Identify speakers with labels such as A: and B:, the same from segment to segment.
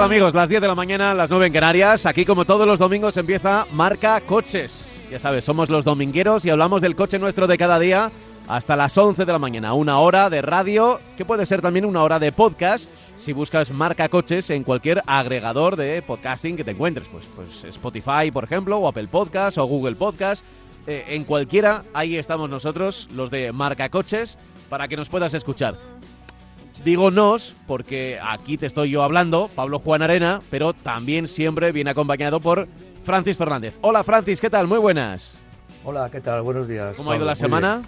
A: tal amigos? Las 10 de la mañana, las 9 en Canarias. Aquí como todos los domingos empieza Marca Coches. Ya sabes, somos los domingueros y hablamos del coche nuestro de cada día hasta las 11 de la mañana. Una hora de radio, que puede ser también una hora de podcast si buscas Marca Coches en cualquier agregador de podcasting que te encuentres. Pues, pues Spotify, por ejemplo, o Apple Podcast, o Google Podcast. Eh, en cualquiera, ahí estamos nosotros, los de Marca Coches, para que nos puedas escuchar. Digo nos porque aquí te estoy yo hablando, Pablo Juan Arena, pero también siempre viene acompañado por Francis Fernández. Hola Francis, ¿qué tal? Muy buenas.
B: Hola, ¿qué tal? Buenos días.
A: ¿Cómo ha ido la semana?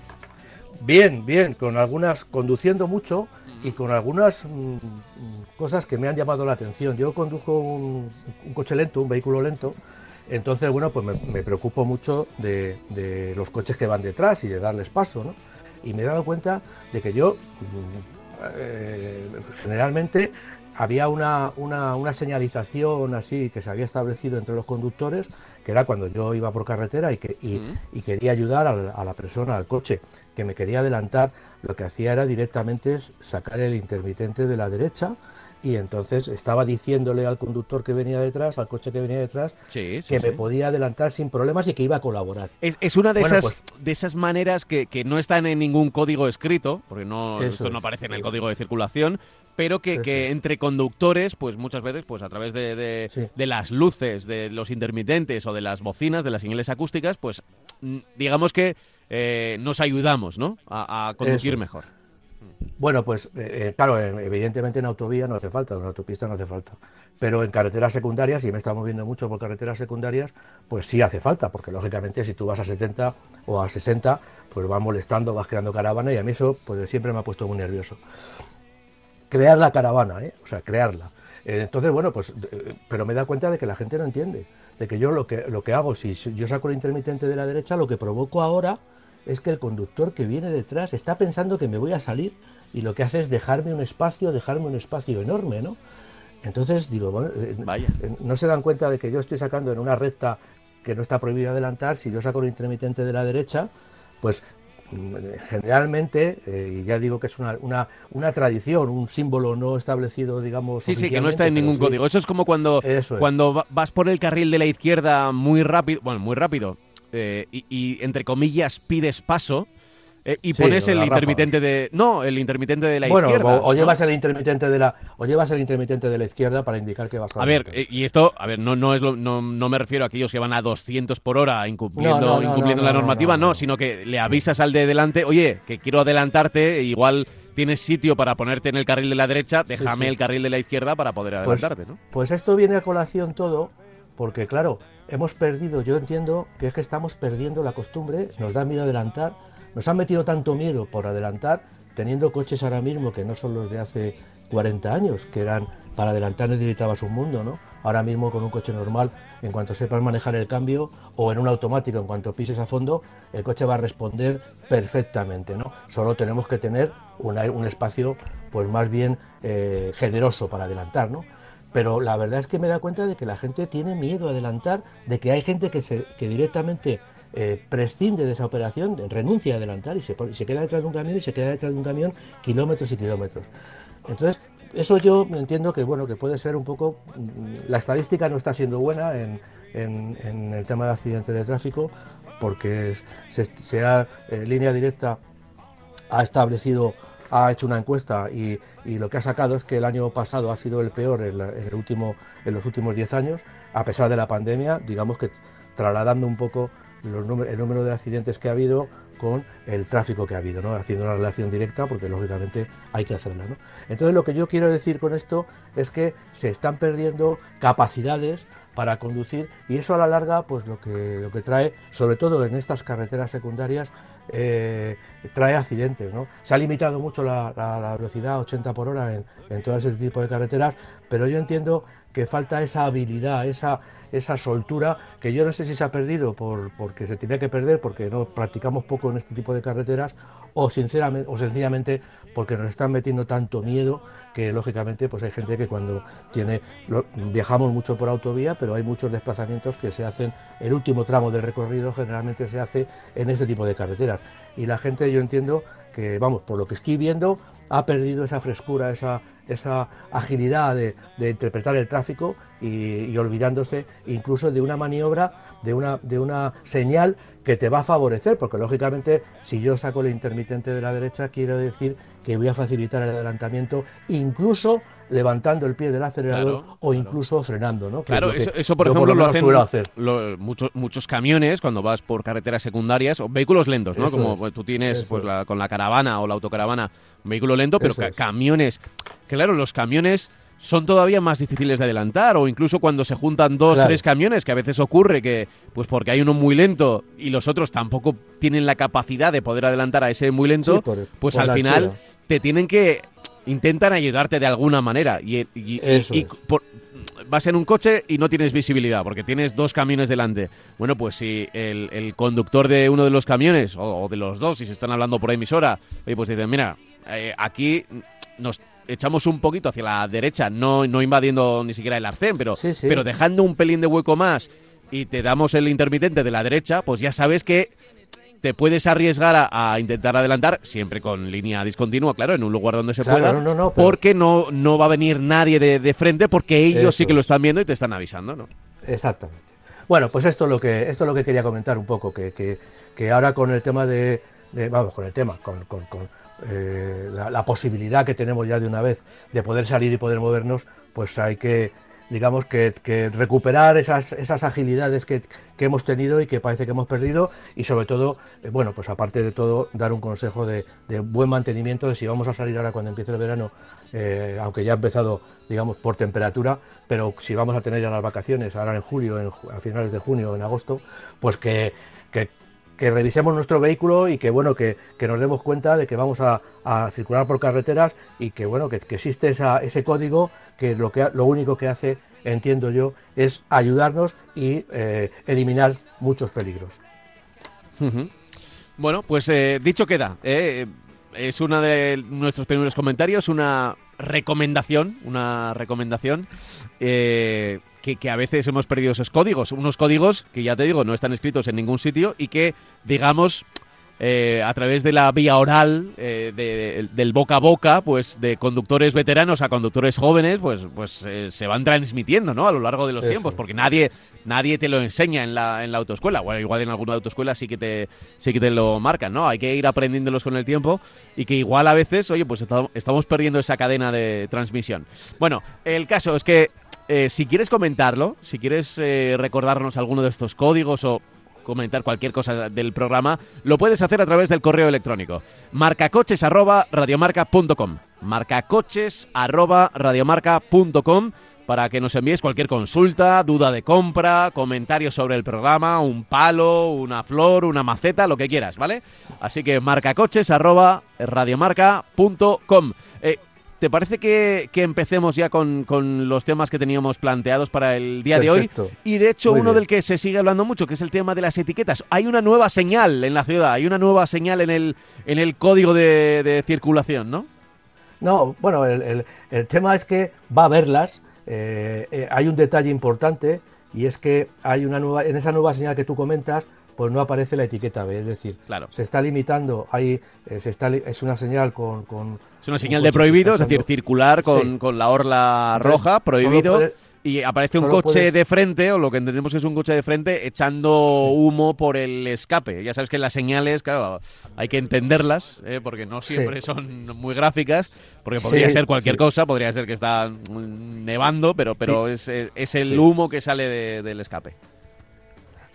B: Bien. bien, bien, con algunas, conduciendo mucho y con algunas mm, mm, cosas que me han llamado la atención. Yo conduzco un, un coche lento, un vehículo lento, entonces, bueno, pues me, me preocupo mucho de, de los coches que van detrás y de darles paso, ¿no? Y me he dado cuenta de que yo, mm, eh, generalmente, había una, una, una señalización así que se había establecido entre los conductores, que era cuando yo iba por carretera y, que, y,
A: Mm.
B: y quería ayudar al- a, la persona, al coche, que me quería adelantar, lo que hacía era directamente sacar el intermitente de la derecha y entonces estaba diciéndole al conductor que venía detrás, al coche que venía detrás,
A: Sí, sí,
B: que
A: sí.
B: me podía adelantar sin problemas y que iba a colaborar.
A: Es, es una de,
B: Bueno,
A: esas,
B: pues-
A: de esas maneras que, que no están en ningún código escrito, porque no, esto no
B: es,
A: aparece en el código de circulación, pero que, entre conductores, pues muchas veces, pues a través de, de-
B: Sí.
A: de las luces, de los intermitentes o de las bocinas, de las señales acústicas, pues mm, digamos que eh, nos ayudamos, ¿no? A, a conducir
B: Eso
A: mejor.
B: Bueno, pues eh, eh, claro, evidentemente en autovía no hace falta, en autopista no hace falta. Pero en carreteras secundarias, y me está moviendo mucho por carreteras secundarias, pues sí hace falta, porque lógicamente si tú vas a 70 o a 60, pues vas molestando, vas creando caravana y a mí eso pues siempre me ha puesto muy nervioso. Crear la caravana, ¿eh? o sea, crearla. Entonces, bueno, pues, pero me da cuenta de que la gente no entiende, de que yo lo que, lo que hago, si yo saco el intermitente de la derecha, lo que provoco ahora es que el conductor que viene detrás está pensando que me voy a salir y lo que hace es dejarme un espacio, dejarme un espacio enorme, ¿no? Entonces digo, bueno, eh,
A: Vaya.
B: eh, no se dan cuenta de que yo estoy sacando en una recta que no está prohibido adelantar, si yo saco el intermitente de la derecha, pues mm, generalmente, eh, ya digo que es una, una, una tradición, un símbolo no establecido, digamos.
A: Sí, sí, que no está en ningún
B: sí.
A: código. Eso es como cuando,
B: Eso es.
A: cuando va- vas por el carril de la izquierda muy rápido, bueno, muy rápido, eh, y, y, entre comillas pides paso eh, y
B: Sí,
A: pones el intermitente de... No, el intermitente de la
B: bueno,
A: izquierda.
B: o, o
A: ¿no?
B: llevas el intermitente de la o llevas el intermitente de la izquierda para indicar que vas
A: A ver, eh, y esto, a ver, no, no, es lo- no, no me refiero a aquellos que van a 200 por hora incumpliendo,
B: No,
A: incumpliendo la
B: no,
A: normativa,
B: no,
A: no,
B: no.
A: sino que le avisas al de delante, oye, que quiero adelantarte, e igual tienes sitio para ponerte en el carril de la derecha, déjame
B: sí.
A: el carril de la izquierda para poder
B: Pues-
A: adelantarte, ¿no?
B: Pues esto viene a colación todo, porque claro, hemos perdido, yo entiendo que es que estamos perdiendo la costumbre, nos da miedo adelantar, nos han metido tanto miedo por adelantar, teniendo coches ahora mismo que no son los de hace 40 años, que eran para adelantar necesitabas un mundo, ¿no? Ahora mismo con un coche normal, en cuanto sepas manejar el cambio, o en un automático, en cuanto pises a fondo, el coche va a responder perfectamente, ¿no? Solo tenemos que tener un espacio, pues más bien eh, generoso para adelantar, ¿no? Pero la verdad es que me da cuenta de que la gente tiene miedo a adelantar, de que hay gente que, se, que directamente eh, prescinde de esa operación, renuncia a adelantar y se, queda detrás de un camión y se queda detrás de un camión kilómetros y kilómetros. Entonces, eso yo entiendo que bueno que puede ser un poco mm, la estadística no está siendo buena en, en- el tema de accidentes de tráfico porque se ha eh, línea directa ha establecido ha hecho una encuesta y, y lo que ha sacado es que el año pasado ha sido el peor en, el último en los últimos 10 años a pesar de la pandemia digamos que trasladando un poco los el número de accidentes que ha habido con el tráfico que ha habido, ¿no? haciendo una relación directa porque lógicamente hay que hacerla. ¿no? Entonces lo que yo quiero decir con esto es que se están perdiendo capacidades para conducir y eso a la larga pues lo que, lo que trae, sobre todo en estas carreteras secundarias, eh, trae accidentes. ¿no? Se ha limitado mucho la, velocidad 80 por hora en, en todo ese tipo de carreteras, pero yo entiendo que falta esa habilidad, esa, esa soltura que yo no sé si se ha perdido por, porque se tenía que perder porque no practicamos poco en este tipo de carreteras o sinceramente o sencillamente porque nos están metiendo tanto miedo que lógicamente pues hay gente que cuando tiene viajamos mucho por autovía pero hay muchos desplazamientos que se hacen el último tramo del recorrido generalmente se hace en ese tipo de carreteras. Y la gente yo entiendo que vamos por lo que estoy viendo ha perdido esa frescura esa esa agilidad de, interpretar el tráfico y, olvidándose incluso de una maniobra, de una, de una señal que te va a favorecer, porque lógicamente si yo saco el intermitente de la derecha quiero decir que voy a facilitar el adelantamiento, incluso levantando el pie del acelerador o incluso frenando, ¿no?
A: claro, eso, por ejemplo lo hacen hacer. muchos, muchos camiones cuando vas por carreteras secundarias o vehículos lentos, ¿no? Como tú tienes pues con la caravana o la autocaravana un vehículo lento, pero camiones. Claro, los camiones son todavía más difíciles de adelantar o incluso cuando se juntan dos, tres camiones, que a veces ocurre que, pues porque hay uno muy lento y los otros tampoco tienen la capacidad de poder adelantar a ese muy lento, pues al final te tienen que intentan ayudarte de alguna manera. Y, vas en un coche y no tienes visibilidad porque tienes dos camiones delante. Bueno, pues si el, conductor de uno de los camiones o, de los dos, si se están hablando por emisora, pues dicen, mira, eh, aquí nos echamos un poquito hacia la derecha, no, no invadiendo ni siquiera el arcén, pero, pero dejando un pelín de hueco más y te damos el intermitente de la derecha, pues ya sabes que te puedes arriesgar a, intentar adelantar, siempre con línea discontinua, claro, en un lugar donde se pueda, porque no, no va a venir nadie de, frente, porque ellos sí que lo están viendo y te están avisando, ¿no?
B: Exactamente. Bueno, pues esto es lo que, esto es lo que quería comentar un poco, que, que, que ahora con el tema de, vamos, con el tema, con, con eh, la, posibilidad que tenemos ya de una vez de poder salir y poder movernos, pues hay que, digamos, que, recuperar esas, esas agilidades que, hemos tenido y que parece que hemos perdido. Y sobre todo, eh, bueno, pues aparte de todo, dar un consejo de, buen mantenimiento de si vamos a salir ahora cuando empiece el verano, eh, aunque ya ha empezado, digamos, por temperatura, pero si vamos a tener ya las vacaciones, ahora en julio, a finales de junio en agosto, pues que, que, que revisemos nuestro vehículo y que bueno que, nos demos cuenta de que vamos a, circular por carreteras y que bueno que, existe ese código que lo que lo único que hace entiendo yo es ayudarnos y eh, eliminar muchos peligros.
A: Bueno pues eh, dicho queda eh, es uno de nuestros primeros comentarios una recomendación una recomendación que, a veces hemos perdido esos códigos, unos códigos que ya te digo no están escritos en ningún sitio y que digamos eh, a través de la vía oral, eh, del boca a boca, pues de conductores veteranos a conductores jóvenes, pues, pues eh, se van transmitiendo, ¿no? A lo largo de los tiempos, porque nadie, nadie te lo enseña en la, en la autoescuela. Bueno, igual en alguna autoescuela sí que te, sí que te lo marcan, ¿no? Hay que ir aprendiéndolos con el tiempo y que igual a veces, oye, pues estamos perdiendo esa cadena de transmisión. Bueno, el caso es que eh, si quieres comentarlo, si quieres eh, recordarnos alguno de estos códigos o comentar cualquier cosa del programa, lo puedes hacer a través del correo electrónico marcacoches@radiomarca.com. marcacoches@radiomarca.com para que nos envíes cualquier consulta, duda de compra, comentarios sobre el programa, un palo, una flor, una maceta, lo que quieras, ¿vale? Así que. Eh, ¿Te parece que, empecemos ya con, los temas que teníamos planteados para el día de hoy? Y de hecho, uno del que se sigue hablando mucho, que es el tema de las etiquetas. Hay una nueva señal en la ciudad, hay una nueva señal en el, en el código de, circulación, ¿no?
B: No, bueno, el, tema es que va a verlas. Eh, eh, hay un detalle importante y es que hay una nueva, en esa nueva señal que tú comentas, pues no aparece la etiqueta B, es decir,
A: claro.
B: se está limitando, hay, eh, se está, es una señal con
A: es una señal de prohibido, es decir, circular con, la orla roja, prohibido. y aparece un coche de frente, o lo que entendemos es un coche de frente, echando humo por el escape. Ya sabes que las señales, claro, hay que entenderlas, ¿eh? porque no siempre son muy gráficas, porque podría ser cualquier cosa, podría ser que está nevando, pero, pero es, es, el humo que sale del escape.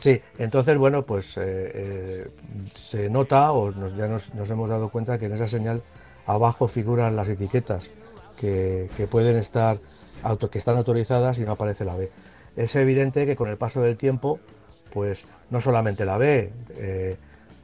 B: Sí, entonces, bueno, pues eh, eh, se nota, o ya nos, hemos dado cuenta que en esa señal abajo figuran las etiquetas que, pueden estar que están autorizadas y no aparece la B. es evidente que con el paso del tiempo, pues no solamente la B, eh,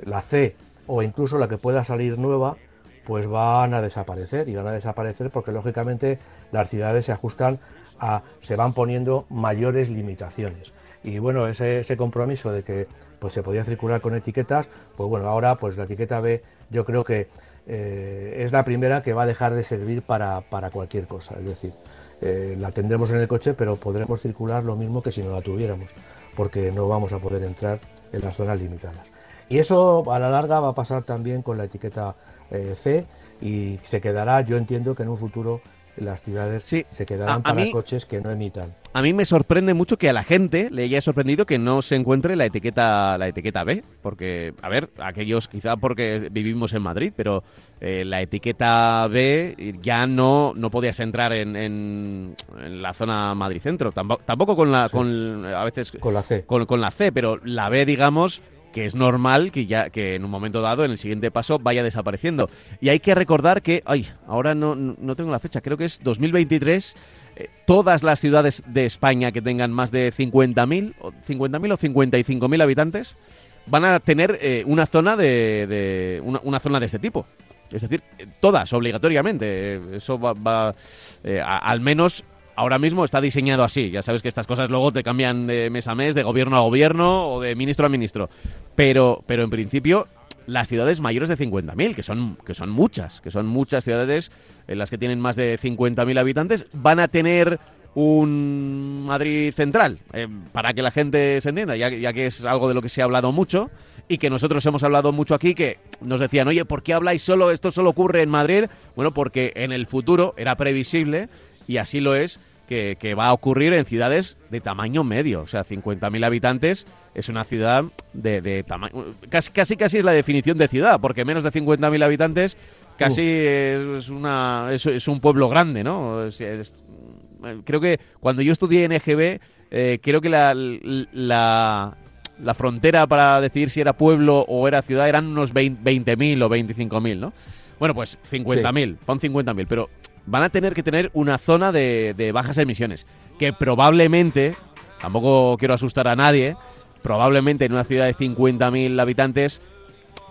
B: la C o incluso la que pueda salir nueva, pues van a desaparecer y van a desaparecer porque lógicamente las ciudades se ajustan a, se van poniendo mayores limitaciones. Y bueno, ese, ese compromiso de que pues se podía circular con etiquetas, pues bueno, ahora pues la etiqueta B yo creo que eh, es la primera que va a dejar de servir para, para cualquier cosa. Es decir, eh, la tendremos en el coche, pero podremos circular lo mismo que si no la tuviéramos, porque no vamos a poder entrar en las zonas limitadas. Y eso a la larga va a pasar también con la etiqueta eh, C y se quedará, yo entiendo que en un futuro las ciudades se quedarán para coches que no emitan.
A: A mí me sorprende mucho que a la gente le haya sorprendido que no se encuentre la etiqueta la etiqueta B, porque a ver, aquellos quizá porque vivimos en Madrid, pero eh, la etiqueta B ya no no podías entrar en, en, la zona Madrid Centro, tampoco, con la con a veces
B: con la C,
A: con, con la C, pero la B digamos que es normal que ya que en un momento dado, en el siguiente paso, vaya desapareciendo. Y hay que recordar que, ay, ahora no, no tengo la fecha, creo que es 2023, eh, todas las ciudades de España que tengan más de 50.000 o 50.000 o 55.000 habitantes van a tener eh, una zona de, una, zona de este tipo. Es decir, todas obligatoriamente. Eso va, eh, al menos ahora mismo está diseñado así. Ya sabes que estas cosas luego te cambian de mes a mes, de gobierno a gobierno o de ministro a ministro. Pero, pero en principio, las ciudades mayores de 50.000, que son, que son muchas, que son muchas ciudades en las que tienen más de 50.000 habitantes, van a tener un Madrid central, eh, para que la gente se entienda, ya, ya que es algo de lo que se ha hablado mucho y que nosotros hemos hablado mucho aquí, que nos decían, oye, ¿por qué habláis solo, esto solo ocurre en Madrid? Bueno, porque en el futuro era previsible y así lo es, que, va a ocurrir en ciudades de tamaño medio. O sea, 50.000 habitantes es una ciudad de, tamaño... Casi, casi, casi es la definición de ciudad, porque menos de 50.000 habitantes casi es, una, es, un pueblo grande, ¿no? creo que cuando yo estudié en EGB, eh, creo que la, la, la, frontera para decidir si era pueblo o era ciudad eran unos 20.000 o 25.000, ¿no? Bueno, pues 50.000, pon 50.000, pero van a tener que tener una zona de, bajas emisiones, que probablemente, tampoco quiero asustar a nadie, probablemente en una ciudad de 50.000 habitantes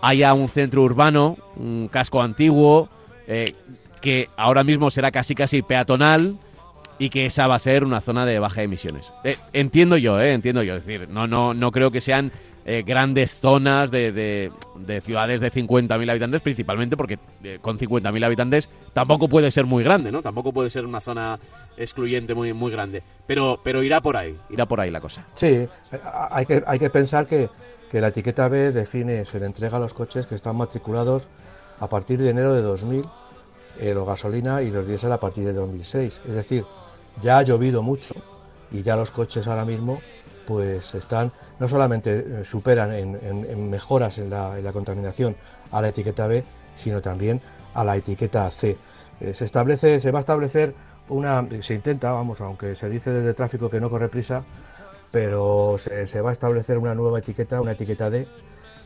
A: haya un centro urbano, un casco antiguo, eh, que ahora mismo será casi casi peatonal y que esa va a ser una zona de baja emisiones. Eh, entiendo yo, eh, entiendo yo, es decir, no, no, no creo que sean eh, grandes zonas de, de, ciudades de 50.000 habitantes, principalmente porque eh, con 50.000 habitantes tampoco puede ser muy grande, ¿no? Tampoco puede ser una zona excluyente muy, muy grande. Pero, pero irá por ahí, irá por ahí la cosa.
B: Sí, hay que, hay que pensar que, que la etiqueta B define, se le entrega a los coches que están matriculados a partir de enero de 2000, eh, los gasolina y los diésel a partir de 2006. Es decir, ya ha llovido mucho y ya los coches ahora mismo pues están, no solamente eh, superan en, mejoras en la, contaminación a la etiqueta B, sino también a la etiqueta C. Eh, se establece, se va a establecer una, se intenta, vamos, aunque se dice desde tráfico que no corre prisa, pero se, va a establecer una nueva etiqueta, una etiqueta D,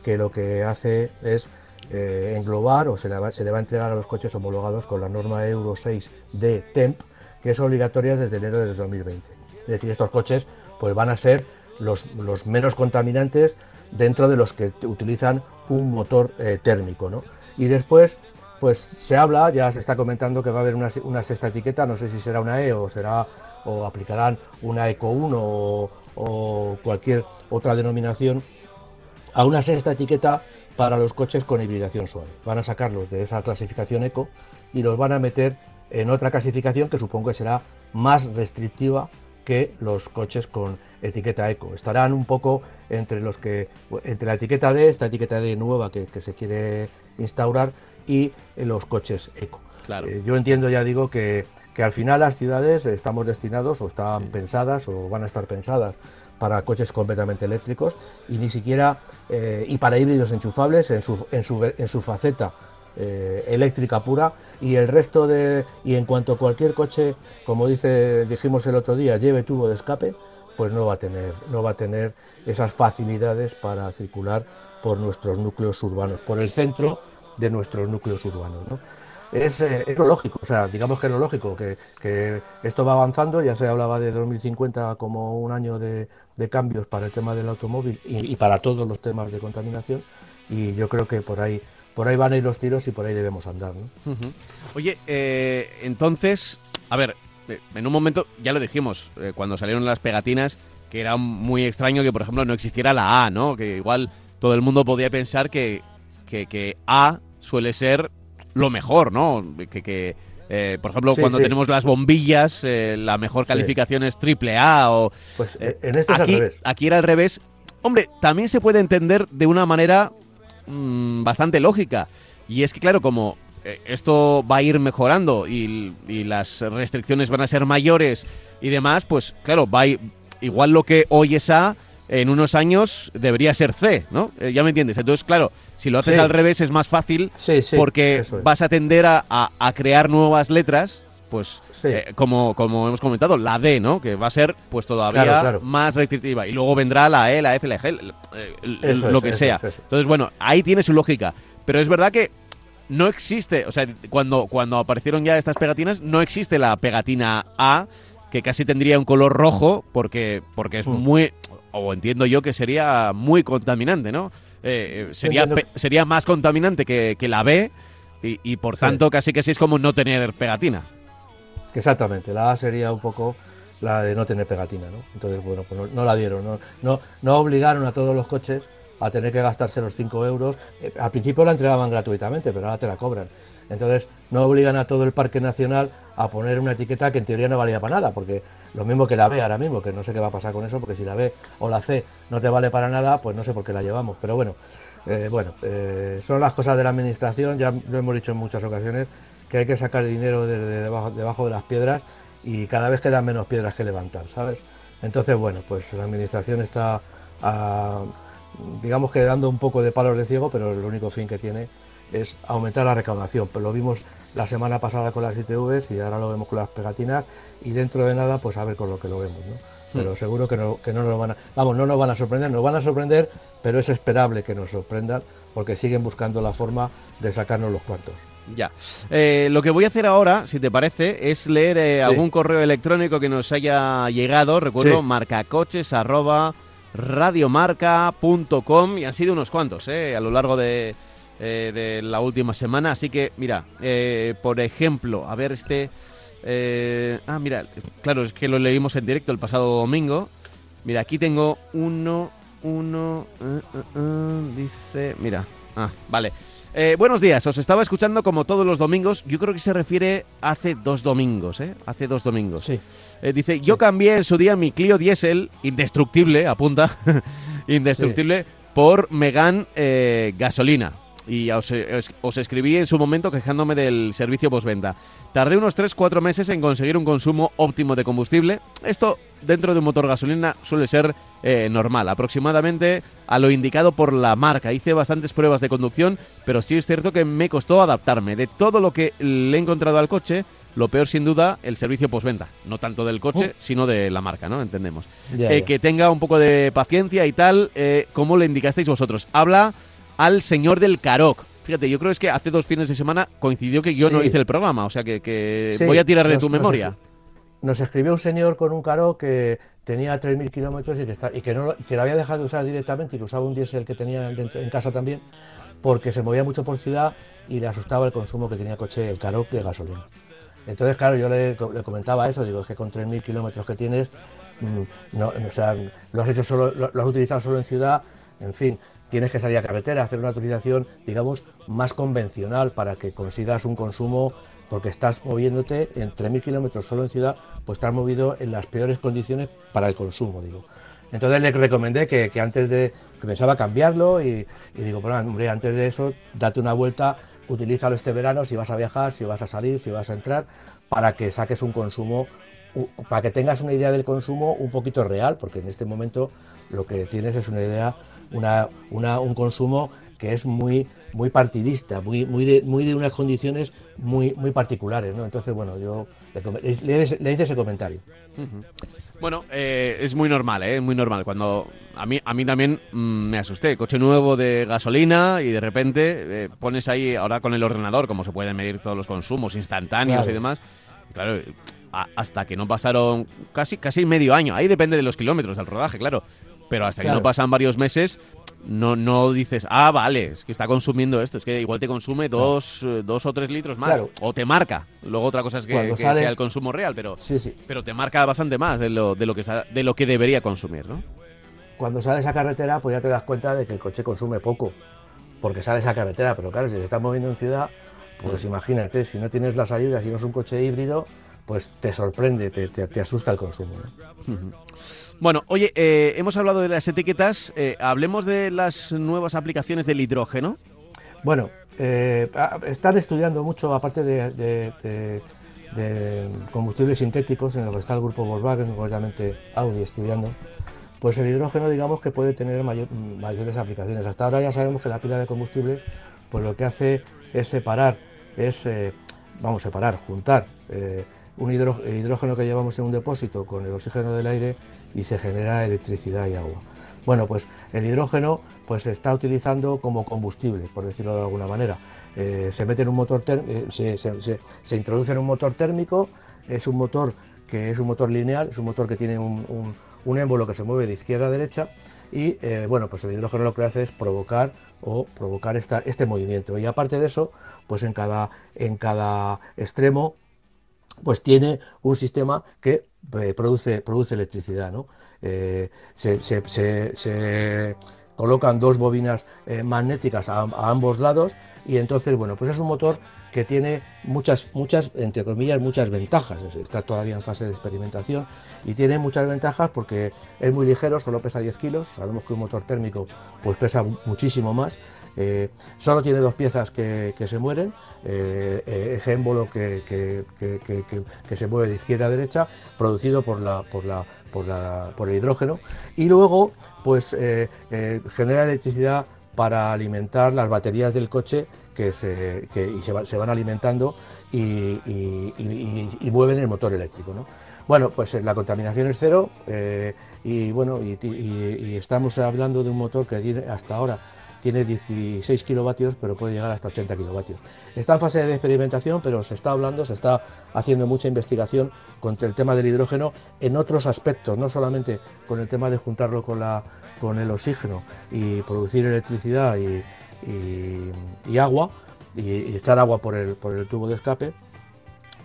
B: que lo que hace es eh, englobar o se le, va, se le, va, a entregar a los coches homologados con la norma Euro 6 de TEMP, que es obligatoria desde enero de 2020. Es decir, estos coches pues van a ser los, menos contaminantes dentro de los que utilizan un motor eh, térmico. ¿no? Y después, pues se habla, ya se está comentando que va a haber una, sexta etiqueta, no sé si será una E o será o aplicarán una ECO 1 o, o cualquier otra denominación a una sexta etiqueta para los coches con hibridación suave. Van a sacarlos de esa clasificación ECO y los van a meter en otra clasificación que supongo que será más restrictiva que los coches con etiqueta eco. Estarán un poco entre los que entre la etiqueta D, esta etiqueta D nueva que, se quiere instaurar, y los coches eco.
A: Claro.
B: Eh, yo entiendo, ya digo, que, al final las ciudades estamos destinados o están pensadas o van a estar pensadas para coches completamente eléctricos y ni siquiera eh, y para híbridos enchufables en su, en su, en su faceta eh, eléctrica pura y el resto de y en cuanto cualquier coche como dice dijimos el otro día lleve tubo de escape pues no va a tener no va a tener esas facilidades para circular por nuestros núcleos urbanos por el centro de nuestros núcleos urbanos es, eh, es, lo lógico, o sea, digamos que es lo lógico, que, que, esto va avanzando, ya se hablaba de 2050 como un año de, cambios para el tema del automóvil y, para todos los temas de contaminación, y yo creo que por ahí, por ahí van a ir los tiros y por ahí debemos andar. ¿no?
A: Uh -huh. Oye, eh, entonces, a ver, eh, en un momento, ya lo dijimos, eh, cuando salieron las pegatinas, que era muy extraño que, por ejemplo, no existiera la A, ¿no? Que igual todo el mundo podía pensar que, que, que A suele ser lo mejor, ¿no? Que, que eh, por ejemplo, sí, cuando sí. tenemos las bombillas, la mejor calificación sí. es triple A o...
B: Pues en este es
A: aquí,
B: al revés.
A: Aquí era al revés. Hombre, también se puede entender de una manera mmm, bastante lógica. Y es que, claro, como eh, esto va a ir mejorando y, y, las restricciones van a ser mayores y demás, pues claro, va a igual lo que hoy es A, en unos años debería ser C, ¿no? Eh, ya me entiendes. Entonces, claro, si lo haces
B: Sí.
A: al revés es más fácil
B: Sí, sí,
A: porque
B: es.
A: vas a tender a, a- a crear nuevas letras, pues
B: Sí.
A: eh, como, como hemos comentado, la D, ¿no? Que va a ser pues todavía
B: Claro, claro.
A: más restrictiva. Y luego vendrá la E, la F, la G, el- el- el-
B: Eso
A: lo
B: es,
A: que
B: eso
A: sea.
B: eso.
A: Entonces, bueno, ahí tiene su lógica. Pero es verdad que no existe, o sea, cuando, cuando aparecieron ya estas pegatinas, no existe la pegatina A, que casi tendría un color rojo, porque, porque es
B: Mm.
A: muy, o entiendo yo que sería muy contaminante, ¿no? Eh, eh, sería, pe- sería más contaminante que, que la B, y, y por
B: Sí.
A: tanto casi que sí es como no tener pegatina.
B: Exactamente, la A sería un poco la de no tener pegatina, ¿no? Entonces, bueno, pues no, la dieron, no, no, no obligaron a todos los coches a tener que gastarse los 5 euros. Eh, al principio la entregaban gratuitamente, pero ahora te la cobran. Entonces, no obligan a todo el Parque Nacional a poner una etiqueta que en teoría no valía para nada, porque lo mismo que la B ahora mismo, que no sé qué va a pasar con eso, porque si la B o la C no te vale para nada, pues no sé por qué la llevamos. Pero bueno, eh, bueno, eh, son las cosas de la administración, ya lo hemos dicho en muchas ocasiones, que hay que sacar dinero de, de debajo, debajo de las piedras y cada vez quedan menos piedras que levantar, ¿sabes? Entonces, bueno, pues la administración está, ah, digamos que dando un poco de palos de ciego, pero el único fin que tiene es aumentar la recaudación. Pues lo vimos la semana pasada con las ITVs y ahora lo vemos con las pegatinas y dentro de nada, pues a ver con lo que lo vemos, ¿no? Pero seguro que no, que no nos van a, vamos, no nos van a sorprender, nos van a sorprender, pero es esperable que nos sorprendan porque siguen buscando la forma de sacarnos los cuartos.
A: Ya. Eh, lo que voy a hacer ahora, si te parece, es leer eh,
B: Sí.
A: algún correo electrónico que nos haya llegado. Recuerdo,
B: Sí.
A: marcacoches arroba radiomarca.com y han sido unos cuantos eh, a lo largo de, eh, de la última semana. Así que, mira, eh, por ejemplo, a ver este... eh, ah, mira, claro, es que lo leímos en directo el pasado domingo. Mira, aquí tengo uno, uno, eh, eh, eh, dice, mira, ah, vale. Eh, buenos días, os estaba escuchando como todos los domingos. Yo creo que se refiere hace dos domingos, ¿eh? Hace dos domingos.
B: Sí.
A: Eh, dice, yo cambié en su día mi Clio Diesel, indestructible, apunta, indestructible, por Megan eh, gasolina. Y os, os- os escribí en su momento quejándome del servicio postventa. Tardé unos 3-4 meses en conseguir un consumo óptimo de combustible. Esto dentro de un motor gasolina suele ser eh, normal, aproximadamente a lo indicado por la marca. Hice bastantes pruebas de conducción, pero sí es cierto que me costó adaptarme. De todo lo que le he encontrado al coche, lo peor sin duda el servicio postventa. No tanto del coche, sino de la marca, ¿no? Entendemos.
B: Ya,
A: Eh,
B: ya.
A: que tenga un poco de paciencia y tal, eh, como le indicasteis vosotros. Habla al señor del Caroc. Fíjate, yo creo es que hace dos fines de semana coincidió que yo no hice el programa, o sea que, que
B: Sí,
A: voy a tirar de
B: nos-
A: tu memoria.
B: Nos escribió un señor con un caro que tenía 3.000 kilómetros y, que, y que, no, que lo había dejado de usar directamente y que usaba un diésel que tenía dentro- en casa también porque se movía mucho por ciudad y le asustaba el consumo que tenía el coche, el caro de gasolina. Entonces, claro, yo le comentaba eso, digo, es que con 3.000 kilómetros que tienes, mm, no, o sea, lo has hecho solo, lo, lo has utilizado solo en ciudad, en fin, tienes que salir a carretera, hacer una utilización, digamos, más convencional para que consigas un consumo, porque estás moviéndote en 3.000 kilómetros solo en ciudad, pues estás movido en las peores condiciones para el consumo, digo. Entonces le recomendé que, antes de, que pensaba cambiarlo y, digo, bueno, hombre, antes de eso, date una vuelta, utilízalo este verano si vas a viajar, si vas a salir, si vas a entrar, para que saques un consumo, para que tengas una idea del consumo un poquito real, porque en este momento lo que tienes es una idea, una- un consumo que es muy muy partidista, muy muy de, muy de unas condiciones muy muy particulares, ¿no? Entonces, bueno, yo le, le, le hice ese comentario.
A: Bueno, eh, es muy normal, ¿eh? Muy normal. Cuando a mí, a mí también mm, me asusté. Coche nuevo de gasolina y de repente eh, pones ahí, ahora con el ordenador, como se pueden medir todos los consumos instantáneos
B: Claro.
A: y demás. Claro, a- hasta que no pasaron casi, casi medio año. Ahí depende de los kilómetros del rodaje, claro. Pero hasta que no pasan varios meses, no, no dices, ah, vale, es que está consumiendo esto. Es que igual te consume dos, eh, dos o tres litros más.
B: Claro.
A: O te marca. Luego otra cosa es que,
B: Cuando
A: que
B: sales-
A: sea el consumo real, pero
B: Sí, sí.
A: pero te marca bastante más de lo, de lo que de lo que debería consumir, ¿no?
B: Cuando sales a carretera, pues ya te das cuenta de que el coche consume poco, porque sales a carretera, pero claro, si te estás moviendo en ciudad, pues imagínate, si no tienes las ayudas y no es un coche híbrido, pues te sorprende, te, te- te asusta el consumo. ¿no?
A: Bueno, oye, eh, hemos hablado de las etiquetas, eh, hablemos de las nuevas aplicaciones del hidrógeno.
B: Bueno, eh, están estudiando mucho, aparte de, combustibles sintéticos, en lo que está el grupo Volkswagen, concretamente Audi, estudiando, pues el hidrógeno, digamos que puede tener mayor- mayores aplicaciones. Hasta ahora ya sabemos que la pila de combustible, pues lo que hace es separar, es, eh, vamos, separar, juntar un el hidrógeno que llevamos en un depósito con el oxígeno del aire y se genera electricidad y agua. Bueno, pues el hidrógeno pues se está utilizando como combustible, por decirlo de alguna manera. Eh, se mete en un motor, eh, se, introduce en un motor térmico, es un motor que es un motor lineal, es un motor que tiene un, un- un émbolo que se mueve de izquierda a derecha y eh, bueno, pues el hidrógeno lo que hace es provocar o provocar esta- este movimiento. Y aparte de eso, pues en cada, en cada extremo pues tiene un sistema que eh, produce, produce electricidad. ¿no? Eh, se, se- colocan dos bobinas eh, magnéticas a, a ambos lados y entonces, bueno, pues es un motor que tiene muchas, muchas, entre comillas, muchas ventajas. Es- Está todavía en fase de experimentación y tiene muchas ventajas porque es muy ligero, solo pesa 10 kilos. Sabemos que un motor térmico pues pesa muchísimo más. Eh, solo tiene dos piezas que, se mueren, eh, eh, ese émbolo que, que- se mueve de izquierda a derecha, producido por, la, por, la, por, la- por el hidrógeno, y luego pues genera electricidad para alimentar las baterías del coche que se, que- se, va- se van alimentando y, y- mueven el motor eléctrico. ¿no? Bueno, pues la contaminación es cero y bueno, y estamos hablando de un motor que tiene hasta ahora tiene 16 kilovatios, pero puede llegar hasta 80 kilovatios. Está en fase de experimentación, pero se está hablando, se está haciendo mucha investigación con el tema del hidrógeno en otros aspectos, no solamente con el tema de juntarlo con, la, con el oxígeno y producir electricidad y, y- agua, y, echar agua por el, por el tubo de escape,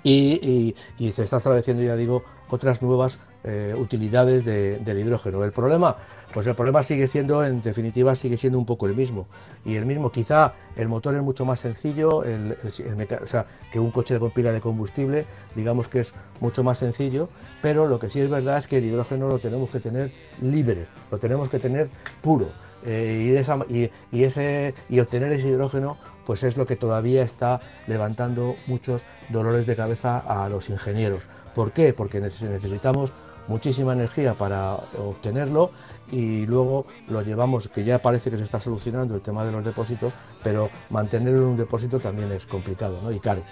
B: y- y se está estableciendo, ya digo, otras nuevas eh, utilidades de- del hidrógeno. El problema, pues el problema sigue siendo, en definitiva, sigue siendo un poco el mismo. Y el mismo, quizá el motor es mucho más sencillo, o sea, que un coche con pila de combustible, digamos que es mucho más sencillo, pero lo que sí es verdad es que el hidrógeno lo tenemos que tener libre, lo tenemos que tener puro. Eh, y, esa- y- ese, y obtener ese hidrógeno pues es lo que todavía está levantando muchos dolores de cabeza a los ingenieros. ¿Por qué? Porque neces- necesitamos muchísima energía para obtenerlo y luego lo llevamos, que ya parece que se está solucionando el tema de los depósitos, pero mantenerlo en un depósito también es complicado ¿no? y caro.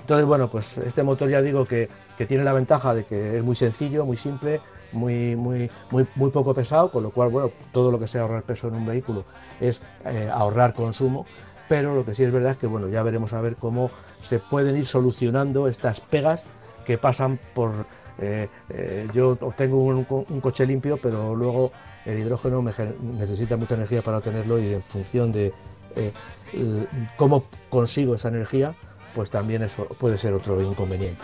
B: Entonces, bueno, pues este motor ya digo que, que tiene la ventaja de que es muy sencillo, muy simple, muy, muy, muy, muy poco pesado, con lo cual, bueno, todo lo que sea ahorrar peso en un vehículo es eh, ahorrar consumo, pero lo que sí es verdad es que, bueno, ya veremos a ver cómo se pueden ir solucionando estas pegas que pasan por... eh, eh, yo obtengo un, co- un coche limpio, pero luego el hidrógeno me necesita mucha energía para obtenerlo y en función de eh, cómo consigo esa energía, pues también eso puede ser otro inconveniente.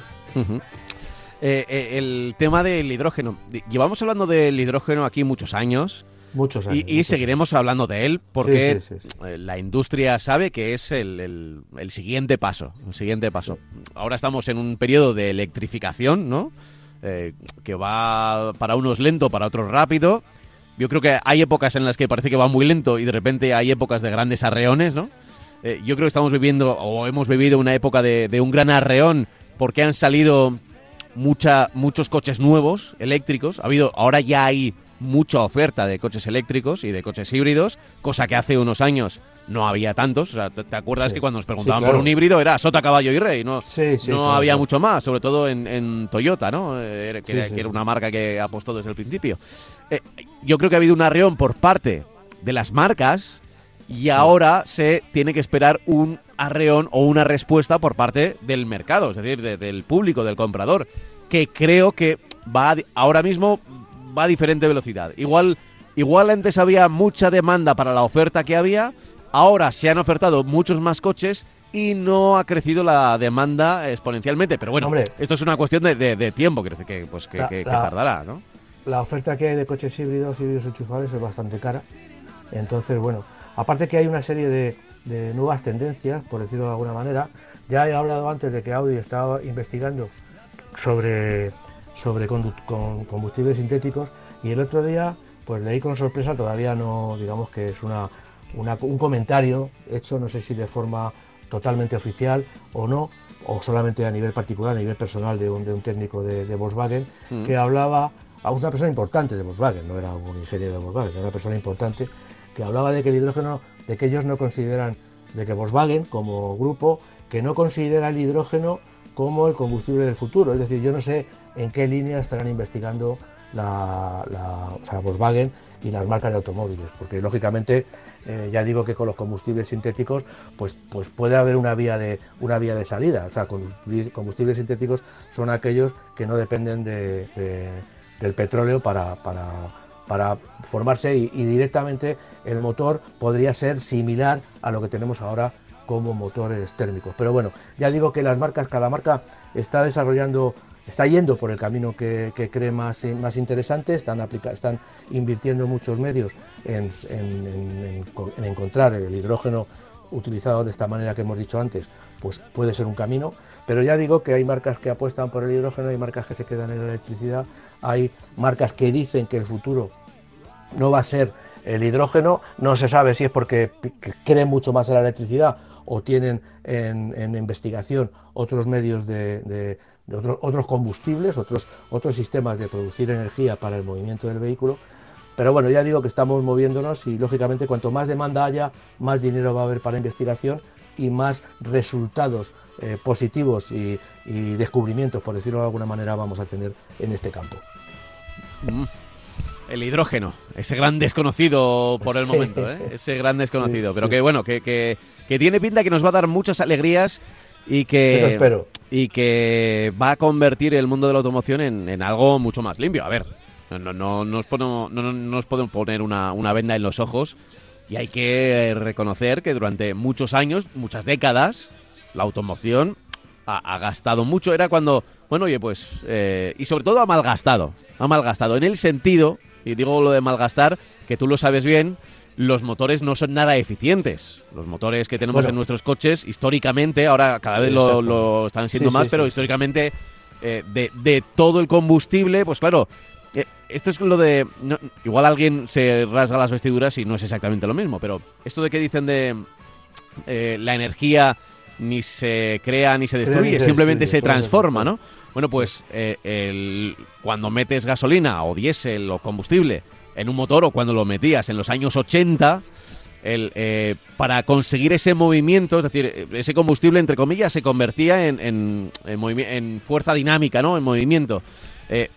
A: El tema del hidrógeno. Llevamos hablando del hidrógeno aquí muchos años
B: Muchos años.
A: y, y
B: muchos
A: seguiremos hablando de él porque
B: Sí, sí, sí,
A: la industria sabe que es el, el- el siguiente paso. El siguiente paso. Ahora estamos en un periodo de electrificación, ¿no? Eh, que va para unos lento, para otros rápido. Yo creo que hay épocas en las que parece que va muy lento y de repente hay épocas de grandes arreones, ¿no? Eh, yo creo que estamos viviendo o hemos vivido una época de, de un gran arreón porque han salido mucha, muchos coches nuevos, eléctricos. Ha habido, ahora ya hay mucha oferta de coches eléctricos y de coches híbridos, cosa que hace unos años no había tantos. O sea, ¿te, acuerdas que cuando nos preguntaban por un híbrido era sota, caballo y rey? No, no había mucho más, sobre todo en, Toyota, ¿no? Eh, que, era, una marca que apostó desde el principio. Eh, yo creo que ha habido un arreón por parte de las marcas y ahora se tiene que esperar un arreón o una respuesta por parte del mercado, es decir, del público, del comprador, que creo que va ahora mismo va a diferente velocidad. Igual, igual antes había mucha demanda para la oferta que había, ahora se han ofertado muchos más coches y no ha crecido la demanda exponencialmente. Pero bueno, esto es una cuestión de, tiempo, que, que, pues, que, tardará, ¿no?
B: La oferta que hay de coches híbridos, híbridos enchufables, es bastante cara. Entonces, bueno, aparte que hay una serie de, de nuevas tendencias, por decirlo de alguna manera. Ya he hablado antes de que Audi estaba investigando sobre, sobre combustibles sintéticos y el otro día pues leí con sorpresa, todavía no digamos que es una, un comentario hecho, no sé si de forma totalmente oficial o no, o solamente a nivel particular, a nivel personal de un, de un técnico de, Volkswagen, mm. que hablaba a una persona importante de Volkswagen, no era un ingeniero de Volkswagen, era una persona importante, que hablaba de que el hidrógeno de que ellos no consideran, de que Volkswagen como grupo, que no considera el hidrógeno como el combustible del futuro. Es decir, yo no sé en qué línea estarán investigando la, Volkswagen y las marcas de automóviles, porque lógicamente eh, ya digo que con los combustibles sintéticos pues, pues puede haber una vía de una vía de salida. O sea, combustibles sintéticos son aquellos que no dependen del petróleo para, para formarse y, directamente el motor podría ser similar a lo que tenemos ahora como motores térmicos. Pero bueno, ya digo que las marcas, cada marca está desarrollando, está yendo por el camino que, cree más, más interesante, están, están invirtiendo muchos medios en, encontrar el hidrógeno utilizado de esta manera que hemos dicho antes, pues puede ser un camino. Pero ya digo que hay marcas que apuestan por el hidrógeno, hay marcas que se quedan en la electricidad, hay marcas que dicen que el futuro no va a ser el hidrógeno, no se sabe si es porque creen mucho más en la electricidad o tienen en, investigación otros medios de, otros combustibles, otros, otros sistemas de producir energía para el movimiento del vehículo. Pero bueno, ya digo que estamos moviéndonos y lógicamente cuanto más demanda haya, más dinero va a haber para investigación y más resultados eh, positivos y, descubrimientos, por decirlo de alguna manera, vamos a tener en este campo.
A: Mm. El hidrógeno, ese gran desconocido por el momento, ¿eh? ese gran desconocido. pero que bueno, que, que, tiene pinta que nos va a dar muchas alegrías y que, y que va a convertir el mundo de la automoción en, algo mucho más limpio. A ver, no, no, no, nos, podemos, no, nos podemos poner una, una venda en los ojos y hay que reconocer que durante muchos años, muchas décadas, la automoción ha, gastado mucho. Era cuando, bueno, oye, pues, eh, y sobre todo ha malgastado, ha malgastado, en el sentido, y digo lo de malgastar, que tú lo sabes bien, los motores no son nada eficientes. Los motores que tenemos en nuestros coches, históricamente, ahora cada vez lo, están siendo más, pero históricamente, eh, de, todo el combustible, pues claro, eh, esto es lo de... igual alguien se rasga las vestiduras y no es exactamente lo mismo, pero esto de que dicen de la energía ni se crea ni se destruye, simplemente se, transforma, ¿no? Bueno, pues eh, el, cuando metes gasolina o diésel o combustible en un motor o cuando lo metías en los años 80, el, eh, para conseguir ese movimiento, es decir, ese combustible, entre comillas, se convertía en, en, en fuerza dinámica, ¿no? En movimiento. Eh,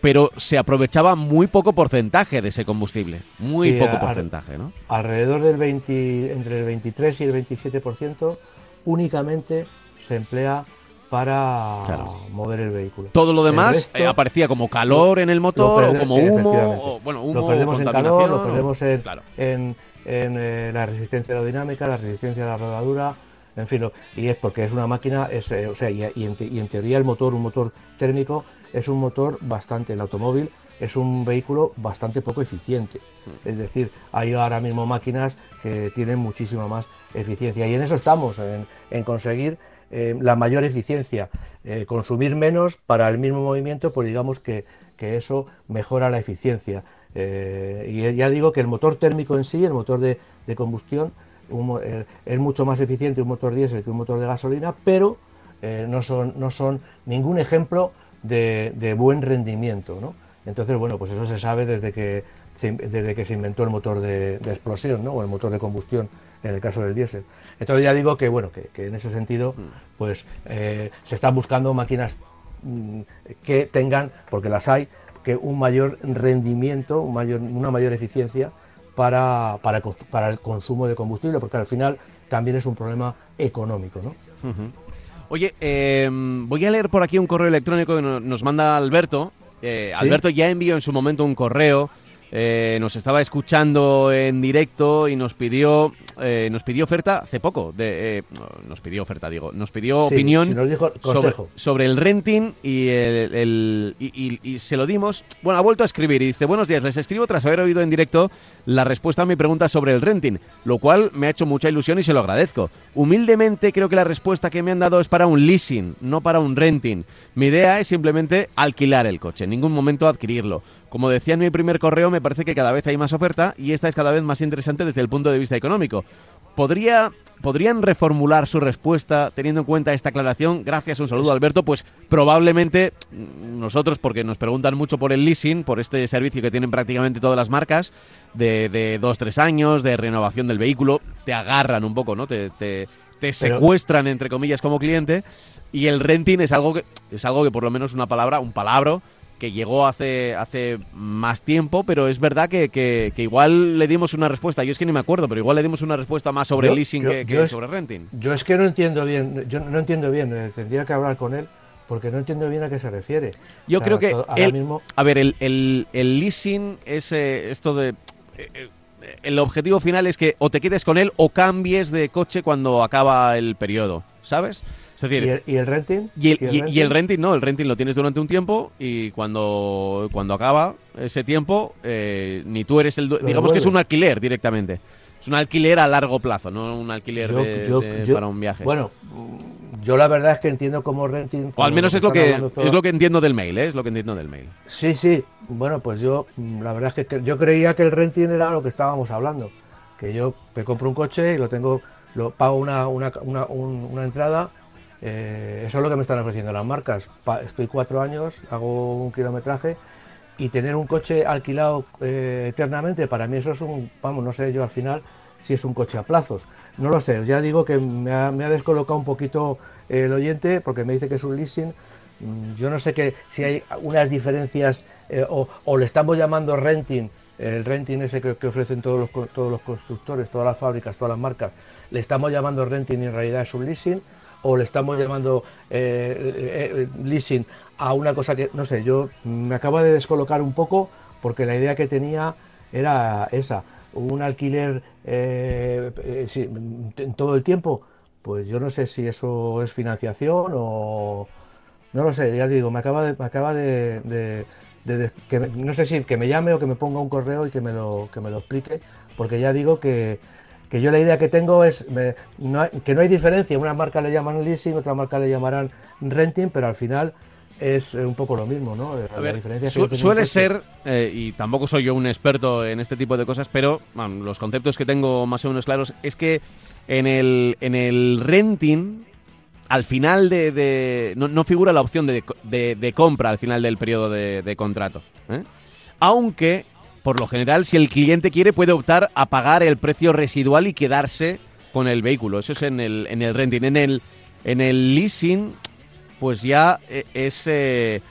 A: pero se aprovechaba muy poco porcentaje de ese combustible, muy poco porcentaje, ¿no?
B: Alrededor del 20, entre el 23 y el 27% únicamente se emplea para mover el vehículo.
A: Todo lo demás eh, aparecía como calor en el motor o como humo, o, bueno, humo,
B: lo perdemos en calor, lo perdemos en, eh, la resistencia aerodinámica, la resistencia a la rodadura, en fin, y es porque es una máquina, es, eh, o sea, y, en, y, en, teoría el motor, un motor térmico, es un motor bastante, el automóvil es un vehículo bastante poco eficiente. Hmm. Es decir, hay ahora mismo máquinas que tienen muchísima más eficiencia y en eso estamos, en, conseguir eh, la mayor eficiencia, eh, consumir menos para el mismo movimiento, pues digamos que, eso mejora la eficiencia. Eh, y ya digo que el motor térmico en sí, el motor de, combustión, es mucho más eficiente un motor diésel que un motor de gasolina, pero no, son, no son ningún ejemplo de, de buen rendimiento. ¿no? Entonces, bueno, pues eso se sabe desde que se, desde que se inventó el motor de, explosión, ¿no? O el motor de combustión en el caso del diésel. Entonces ya digo que, bueno, que, en ese sentido, mm. pues eh, se están buscando máquinas mm, que tengan, porque las hay, que un mayor rendimiento, un mayor, una mayor eficiencia para, para, para, el consumo de combustible, porque al final también es un problema económico, ¿no?
A: Oye, em, voy a leer por aquí un correo electrónico que nos manda Alberto. Eh, Alberto ya envió en su momento un correo eh, nos estaba escuchando en directo y nos pidió eh, nos pidió oferta hace poco de, eh, nos pidió oferta digo nos pidió opinión sobre, el renting y, el, y, se lo dimos. Bueno ha vuelto a escribir y dice buenos días les escribo tras haber oído en directo la respuesta a mi pregunta sobre el renting lo cual me ha hecho mucha ilusión y se lo agradezco. Humildemente creo que la respuesta que me han dado es para un leasing no para un renting. Mi idea es simplemente alquilar el coche en ningún momento adquirirlo como decía en mi primer correo, me parece que cada vez hay más oferta y esta es cada vez más interesante desde el punto de vista económico. ¿Podría, ¿Podrían reformular su respuesta teniendo en cuenta esta aclaración? Gracias, un saludo Alberto. Pues probablemente mm, nosotros, porque nos preguntan mucho por el leasing, por este servicio que tienen prácticamente todas las marcas, de, de dos, tres años, de renovación del vehículo, te agarran un poco, ¿no? Te, te, secuestran, entre comillas, como cliente. Y el renting es algo que, es algo que por lo menos una palabra, un palabra que llegó hace, hace más tiempo, pero es verdad que, que, igual le dimos una respuesta, yo es que ni me acuerdo, pero igual le dimos una respuesta más sobre leasing que, sobre renting.
B: Yo es que no entiendo bien, yo no entiendo bien, eh, tendría que hablar con él porque no entiendo bien a qué se refiere.
A: Yo creo que mismo... a ver, el, el, el leasing es eh, esto de eh, el objetivo final es que o te quedes con él o cambies de coche cuando acaba el periodo, ¿sabes?
B: ¿Y, el, renting?
A: Y el, renting? no, el renting lo tienes durante un tiempo y cuando, cuando acaba ese tiempo, eh, ni tú eres el... Digamos que es un alquiler directamente. Es un alquiler a largo plazo, no un alquiler para un viaje.
B: Bueno, yo la verdad es que entiendo como renting...
A: O al menos es lo, que, es lo que entiendo del mail, ¿eh? es lo que entiendo del mail.
B: Sí, sí. Bueno, pues yo, la verdad es que yo creía que el renting era lo que estábamos hablando. Que yo me compro un coche y lo tengo, lo pago una, una, una, una entrada eh, eso es lo que me están ofreciendo las marcas. estoy cuatro años, hago un kilometraje y tener un coche alquilado eh, eternamente, para mí eso es un, vamos, no sé yo al final si es un coche a plazos. No lo sé, ya digo que me ha, descolocado un poquito el oyente porque me dice que es un leasing. Mm, yo no sé que si hay unas diferencias eh, o, le estamos llamando renting, el renting ese que, que, ofrecen todos los, todos los constructores, todas las fábricas, todas las marcas, le estamos llamando renting y en realidad es un leasing o le estamos llamando eh, eh, eh, leasing a una cosa que, no sé, yo me acabo de descolocar un poco porque la idea que tenía era esa, un alquiler en todo el tiempo, pues yo no sé si eso es financiación o... No lo sé, ya digo, me acaba de... Me acaba de, que, no sé si que me llame o que me ponga un correo y que me lo, que me lo explique, porque ya digo que que yo la idea que tengo es que no hay diferencia, una marca le llaman leasing, otra marca le llamarán renting, pero al final es un poco lo mismo, ¿no?
A: La diferencia suele ser, eh, y tampoco soy yo un experto en este tipo de cosas, pero los conceptos que tengo más o menos claros es que en el, en el renting, al final de... no, figura la opción de, de, compra al final del periodo de, contrato. ¿eh? Aunque por lo general, si el cliente quiere, puede optar a pagar el precio residual y quedarse con el vehículo. Eso es en el, en el renting. En el, en el leasing, pues ya eh, es... Eh,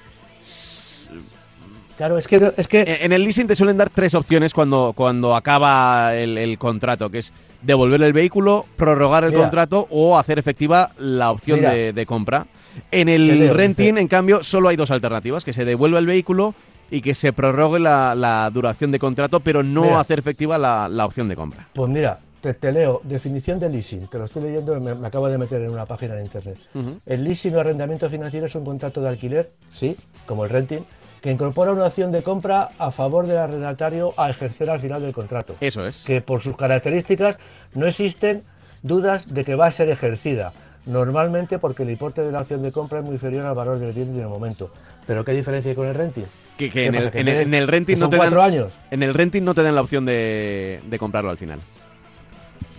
B: claro, es que, es que...
A: En el leasing te suelen dar tres opciones cuando, cuando acaba el, contrato, que es devolver el vehículo, prorrogar el contrato o hacer efectiva la opción de, compra. En el renting, en cambio, solo hay dos alternativas, que se devuelva el vehículo y que se prorrogue la, duración de contrato, pero no hacer efectiva la, opción de compra.
B: Pues mira, te, leo, definición de leasing, te lo estoy leyendo, me, me acabo de meter en una página de internet. El leasing o arrendamiento financiero es un contrato de alquiler, sí, como el renting, que incorpora una opción de compra a favor del arrendatario a ejercer al final del contrato.
A: Eso es.
B: Que por sus características no existen dudas de que va a ser ejercida normalmente porque el importe de la opción de compra es muy inferior al valor del bien en el momento. Pero ¿qué diferencia hay con el renting?
A: Que, en, el, renting no te dan, años. En el renting no te dan la opción de, comprarlo al final.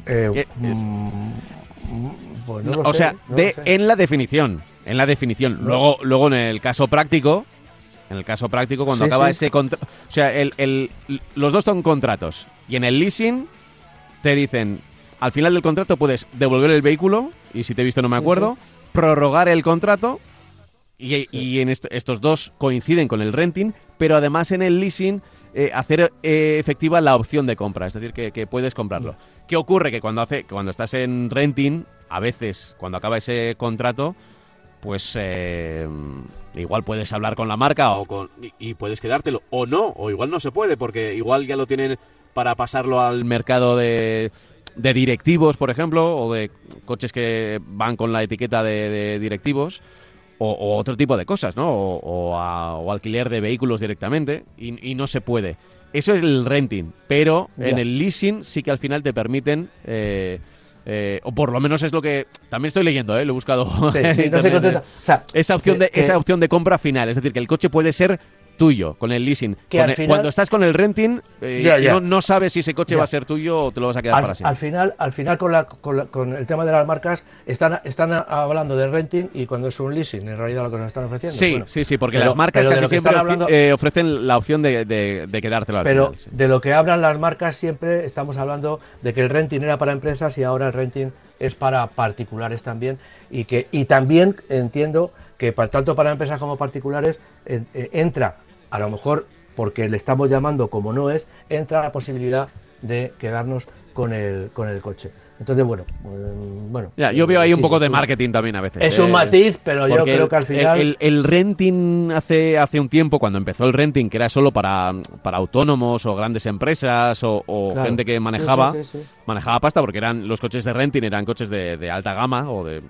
B: Eh, eh, mm,
A: pues o sea, de, en la definición, en la definición. Luego, luego en el caso práctico, En el caso práctico, cuando
B: Sí,
A: acaba
B: sí.
A: ese contrato. O sea, el- los dos son contratos. Y en el leasing te dicen, al final del contrato puedes devolver el vehículo, y si te he visto no me acuerdo, prorrogar el contrato, y, y en est- estos dos coinciden con el renting, pero además en el leasing eh, hacer eh, efectiva la opción de compra, es decir, que, que puedes comprarlo. ¿Qué ocurre? Que cuando, hace, cuando estás en renting, a veces, cuando acaba ese contrato, pues eh, igual puedes hablar con la marca o con, y, y puedes quedártelo, o no, o igual no se puede, porque igual ya lo tienen para pasarlo al mercado de, de directivos, por ejemplo, o de coches que van con la etiqueta de, de directivos, o, o otro tipo de cosas, ¿no? O, o a- o alquiler de vehículos directamente, y, y no se puede. Eso es el renting, pero en el leasing sí que al final te permiten... eh, eh, o por lo menos es lo que también estoy leyendo, ¿eh? lo he buscado.
B: Sí,
A: en
B: sí, no sé
A: internet,
B: contenta.
A: ¿eh?
B: O sea,
A: esa opción
B: que-
A: de
B: que-
A: esa opción de compra final, es decir, que el coche puede ser tuyo con el leasing.
B: Que
A: Con
B: al
A: el-
B: final-
A: Cuando estás con el renting, eh,
B: Ya, ya.
A: No, no sabes si ese coche
B: Ya.
A: va a ser tuyo o te lo vas a quedar para
B: al,
A: siempre.
B: al final, al final con, la- con la- con el tema de las marcas están, están hablando de renting y cuando es un leasing, en realidad lo que nos están ofreciendo.
A: Sí,
B: Bueno,
A: sí, sí, porque
B: pero-
A: las marcas casi siempre
B: hablando-
A: eh, ofrecen la opción de, de, de quedártelo al
B: Pero
A: final, sí.
B: de lo que hablan las marcas siempre estamos hablando de que el renting era para empresas y ahora el renting es para particulares también y que y también entiendo que para, tanto para empresas como particulares eh, eh, entra a lo mejor porque le estamos llamando como no es entra la posibilidad de quedarnos con el con el coche. Entonces bueno, mm, bueno.
A: Ya, yo veo ahí un
B: sí,
A: poco de
B: un-
A: marketing también a veces.
B: Es
A: eh,
B: un matiz, pero yo
A: porque
B: creo que al final
A: El, el- el renting hace, hace un tiempo, cuando empezó el renting, que era solo para, para autónomos o grandes empresas o, o
B: Claro.
A: gente que manejaba,
B: sí, sí.
A: manejaba pasta, porque eran los coches de renting eran coches de, de alta gama o de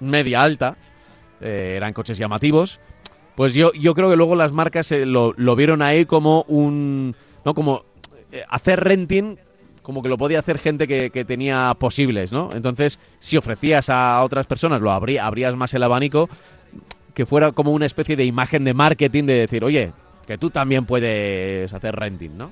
A: media alta, eh, eran coches llamativos. Pues yo, yo creo que luego las marcas eh, lo, lo vieron ahí como un. ¿No? Como eh, hacer renting, como que lo podía hacer gente que, que tenía posibles, ¿no? Entonces, si ofrecías a otras personas, lo abrí- abrías más el abanico, que fuera como una especie de imagen de marketing de decir, oye, que tú también puedes hacer renting, ¿no?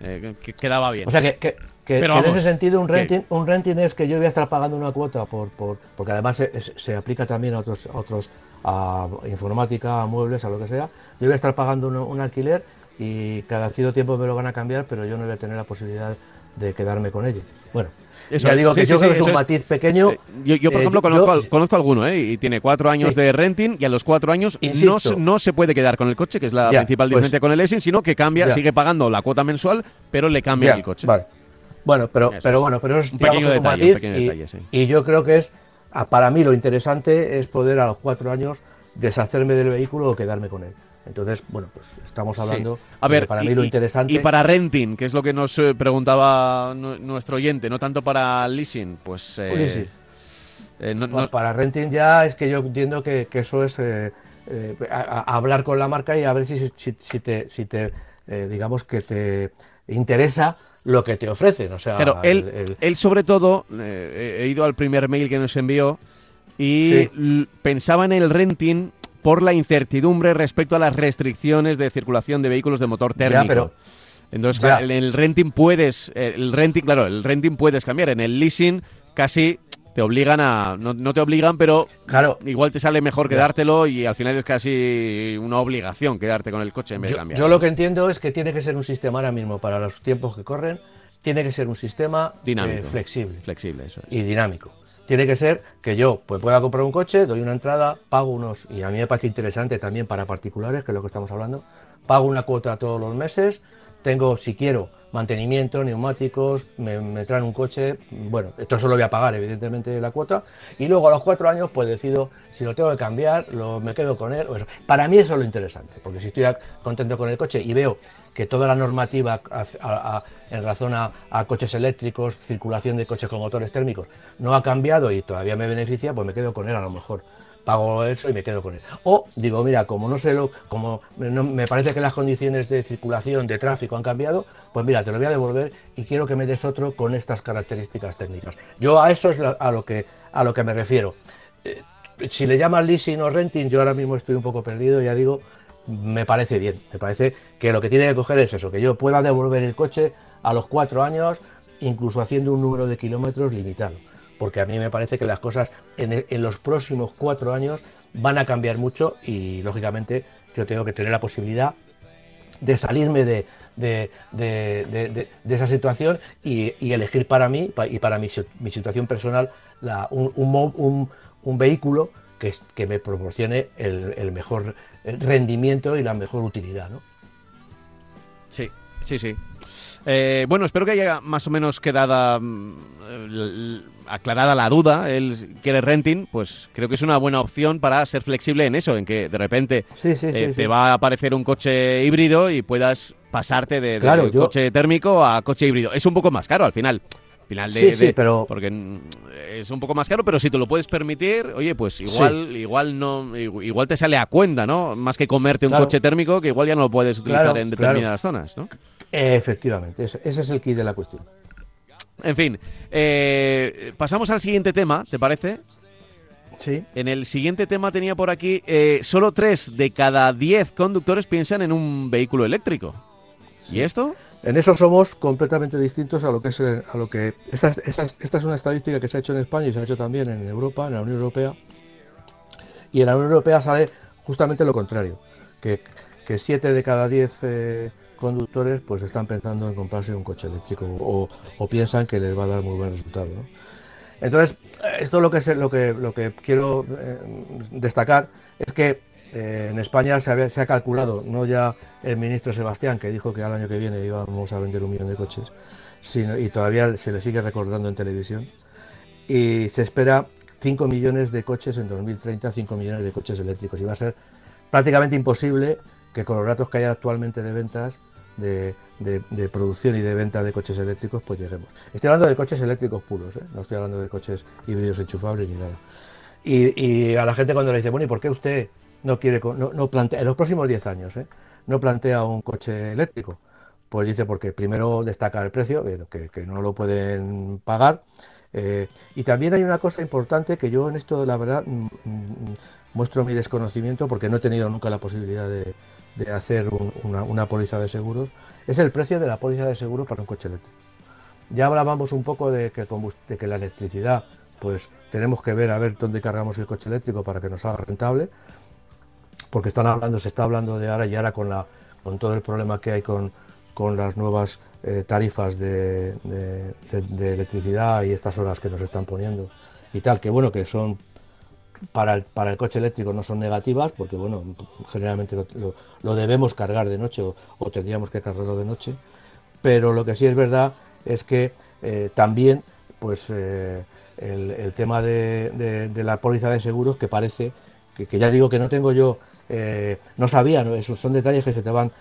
A: Eh, que, que quedaba bien.
B: O sea que, que- que-
A: Pero
B: que en ese sentido un renting, un renting es que yo voy a estar pagando una cuota por, por porque además se, se- se aplica también a otros a otros a informática, a muebles, a lo que sea. Yo voy a estar pagando un, un alquiler y cada cierto tiempo me lo van a cambiar, pero yo no voy a tener la posibilidad de quedarme con ellos. Bueno,
A: Eso
B: ya
A: es,
B: digo
A: sí,
B: que
A: sí,
B: yo creo
A: sí,
B: que es un matiz pequeño.
A: Eh, Yo, yo, por
B: Eh,
A: ejemplo, conozco,
B: yo-
A: conozco alguno, ¿eh? Y tiene cuatro años de renting y a los cuatro años no,
B: Insisto.
A: se- no se puede quedar con el coche, que es la
B: Ya,
A: principal
B: pues-
A: diferencia con el leasing, sino que cambia,
B: Ya.
A: sigue pagando la cuota mensual, pero le cambia el coche.
B: Vale. Bueno, pero,
A: Eso
B: pero bueno, pero es
A: Un pequeño
B: que
A: detalle, un
B: matiz
A: pequeño
B: y,
A: detalle, sí.
B: y yo creo que es, para mí lo interesante es poder a los cuatro años deshacerme del vehículo o quedarme con él. Entonces, bueno, pues estamos hablando
A: Sí. A ver,
B: para
A: y,
B: mí lo interesante.
A: y para renting, que es lo que nos eh, preguntaba nu- nuestro oyente, no tanto para leasing, pues... eh,
B: Leasing.
A: eh, no-
B: Pues
A: no-
B: para renting ya es que yo entiendo que, que eso es eh, a- a- hablar con la marca y a ver si, si, si te, si te digamos que te interesa lo que te ofrecen. O sea,
A: Claro,
B: el-
A: él,
B: el-
A: él sobre todo, eh, he ido al primer mail que nos envió y
B: Sí.
A: pensaba en el renting por la incertidumbre respecto a las restricciones de circulación de vehículos de motor
B: Ya,
A: térmico.
B: pero-
A: Entonces,
B: Ya.
A: en el renting puedes, eh, el renting, claro, el renting puedes cambiar. En el leasing casi te obligan a, no, no te obligan, pero
B: Claro.
A: igual te sale mejor quedártelo y al final es casi una obligación quedarte con el coche en vez de
B: Yo,
A: cambiar.
B: yo lo que entiendo es que tiene que ser un sistema ahora mismo para los tiempos que corren, tiene que ser un sistema eh,
A: Dinámico.
B: flexible
A: Flexible, eso es.
B: y dinámico. Tiene que ser que yo pues, pueda comprar un coche, doy una entrada, pago unos, y a mí me parece interesante también para particulares, que es lo que estamos hablando, pago una cuota todos los meses, tengo, si quiero, mantenimiento, neumáticos, me, traen un coche, bueno, esto solo voy a pagar evidentemente la cuota, y luego a los cuatro años pues decido si lo tengo que cambiar, lo, me quedo con él. Para mí eso es lo interesante, porque si estoy contento con el coche y veo que toda la normativa en razón a coches eléctricos, circulación de coches con motores térmicos, no ha cambiado y todavía me beneficia, pues me quedo con él a lo mejor. Pago eso y me quedo con él. O digo, mira, como no sé lo, como me parece que las condiciones de circulación, de tráfico han cambiado, pues mira, te lo voy a devolver y quiero que me des otro con estas características técnicas. Yo a eso es a lo que a lo que me refiero. Eh, si le llaman leasing o renting, yo ahora mismo estoy un poco perdido, ya digo, me parece bien. Me parece que lo que tiene que coger es eso, que yo pueda devolver el coche a los cuatro años, incluso haciendo un número de kilómetros limitado. Porque a mí me parece que las cosas en, los próximos cuatro años van a cambiar mucho y lógicamente yo tengo que tener la posibilidad de salirme de, esa situación y, elegir para mí y para mi, situación personal un, vehículo que, me proporcione el, mejor rendimiento y la mejor utilidad. ¿no?
A: Sí, sí, sí. Eh, bueno, espero que haya más o menos quedada mm, aclarada la duda. Él quiere renting, pues creo que es una buena opción para ser flexible en eso, en que de repente
B: eh,
A: te va a aparecer un coche híbrido y puedas pasarte de, coche térmico a coche híbrido. Es un poco más caro al final. Final de,
B: pero...
A: porque es un poco más caro, pero si te lo puedes permitir, oye, pues igual igual no igual te sale a cuenta, ¿no? Más que comerte un coche térmico que igual ya no lo puedes utilizar en determinadas zonas, ¿no?
B: Efectivamente, ese, es el kit de la cuestión.
A: En fin, eh, pasamos al siguiente tema, ¿te parece?
B: Sí.
A: En el siguiente tema tenía por aquí, eh, solo 3 de cada 10 conductores piensan en un vehículo eléctrico. ¿Y esto?
B: En eso somos completamente distintos a lo que es a lo que esta, esta, es una estadística que se ha hecho en España y se ha hecho también en Europa, en la Unión Europea. Y en la Unión Europea sale justamente lo contrario, que, que 7 de cada 10 conductores pues están pensando en comprarse un coche eléctrico o, piensan que les va a dar muy buen resultado. Entonces, esto lo que, es, lo que, lo que quiero eh, destacar es que eh, en España se, se, ha calculado, no ya el ministro Sebastián, que dijo que al año que viene íbamos a vender un millón de coches, sino, y todavía se le sigue recordando en televisión, y se espera 5 millones de coches en 2030, 5 millones de coches eléctricos, y va a ser prácticamente imposible que con los datos que hay actualmente de ventas, de, producción y de venta de coches eléctricos, pues lleguemos. Estoy hablando de coches eléctricos puros, ¿eh? no estoy hablando de coches híbridos enchufables ni nada. Y, a la gente cuando le dice, bueno, ¿y por qué usted no quiere, no, plantea, en los próximos 10 años, ¿eh? no plantea un coche eléctrico? Pues dice, porque primero destaca el precio, que, no lo pueden pagar. Eh, y también hay una cosa importante que yo en esto, la verdad, mm, mm, muestro mi desconocimiento porque no he tenido nunca la posibilidad de, de hacer una, póliza de seguros es el precio de la póliza de seguro para un coche eléctrico. Ya hablábamos un poco de que, de que la electricidad, pues tenemos que ver a ver dónde cargamos el coche eléctrico para que nos haga rentable, porque están hablando, se está hablando de ahora y ahora con, la, con todo el problema que hay con, con las nuevas eh, tarifas de, electricidad y estas horas que nos están poniendo y tal, que bueno, que son para el, coche eléctrico no son negativas, porque bueno, generalmente lo, debemos cargar de noche o, tendríamos que cargarlo de noche, pero lo que sí es verdad es que eh, también pues eh, el, tema de, la póliza de seguros que parece que, ya digo que no tengo yo eh, no sabía esos son detalles que se te van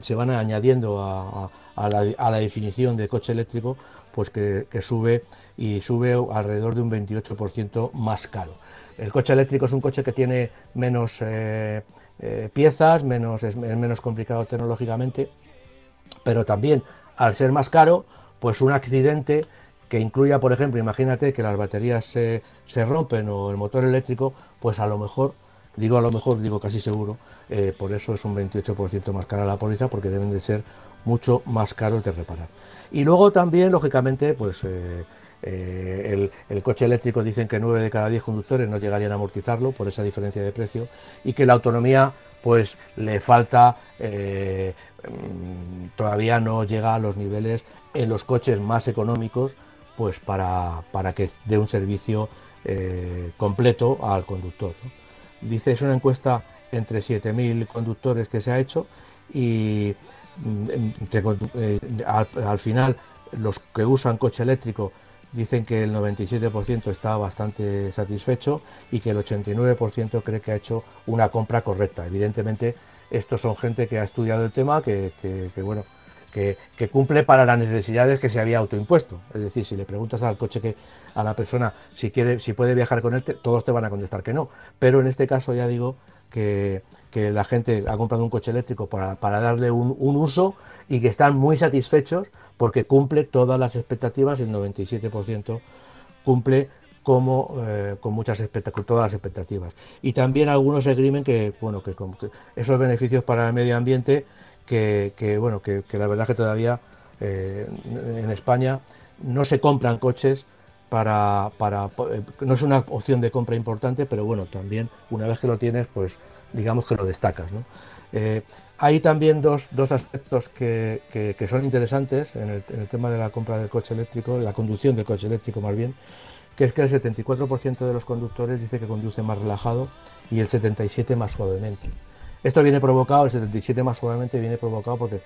B: se van añadiendo a, la, definición de coche eléctrico pues que sube y sube alrededor de un 28% más caro el coche eléctrico es un coche que tiene menos eh, eh, piezas, menos, es, menos complicado tecnológicamente, pero también al ser más caro, pues un accidente que incluya, por ejemplo, imagínate que las baterías se, rompen o el motor eléctrico, pues a lo mejor, digo a lo mejor, digo casi seguro, eh, por eso es un 28% más cara la póliza, porque deben de ser mucho más caros de reparar. Y luego también, lógicamente, pues el, coche eléctrico dicen que 9 de cada 10 conductores no llegarían a amortizarlo por esa diferencia de precio y que la autonomía pues le falta, eh, mm, todavía no llega a los niveles en los coches más económicos pues para, que dé un servicio eh, completo al conductor. Dice, es una encuesta entre 7.000 conductores que se ha hecho y mm, al final los que usan coche eléctrico dicen que el 97% está bastante satisfecho y que el 89% cree que ha hecho una compra correcta. Evidentemente, estos son gente que ha estudiado el tema, que, bueno, que, cumple para las necesidades que se había autoimpuesto. Es decir, si le preguntas al coche que a la persona si quiere, si puede viajar con él, todos te van a contestar que no. Pero en este caso ya digo que, la gente ha comprado un coche eléctrico para, darle un, uso y que están muy satisfechos porque cumple todas las expectativas, el 97% cumple como eh, con muchas todas las expectativas. Y también algunos esgrimen que, bueno, que, esos beneficios para el medio ambiente, que, bueno, que, la verdad que todavía eh, en España no se compran coches para, para, eh, no es una opción de compra importante, pero bueno, también una vez que lo tienes, pues digamos que lo destacas. ¿no? Hay también dos, dos aspectos que, que, son interesantes en el, tema de la compra del coche eléctrico, la conducción del coche eléctrico más bien, que es que el 74% de los conductores dice que conduce más relajado y el 77% más suavemente. Esto viene provocado, el 77% más suavemente viene provocado porque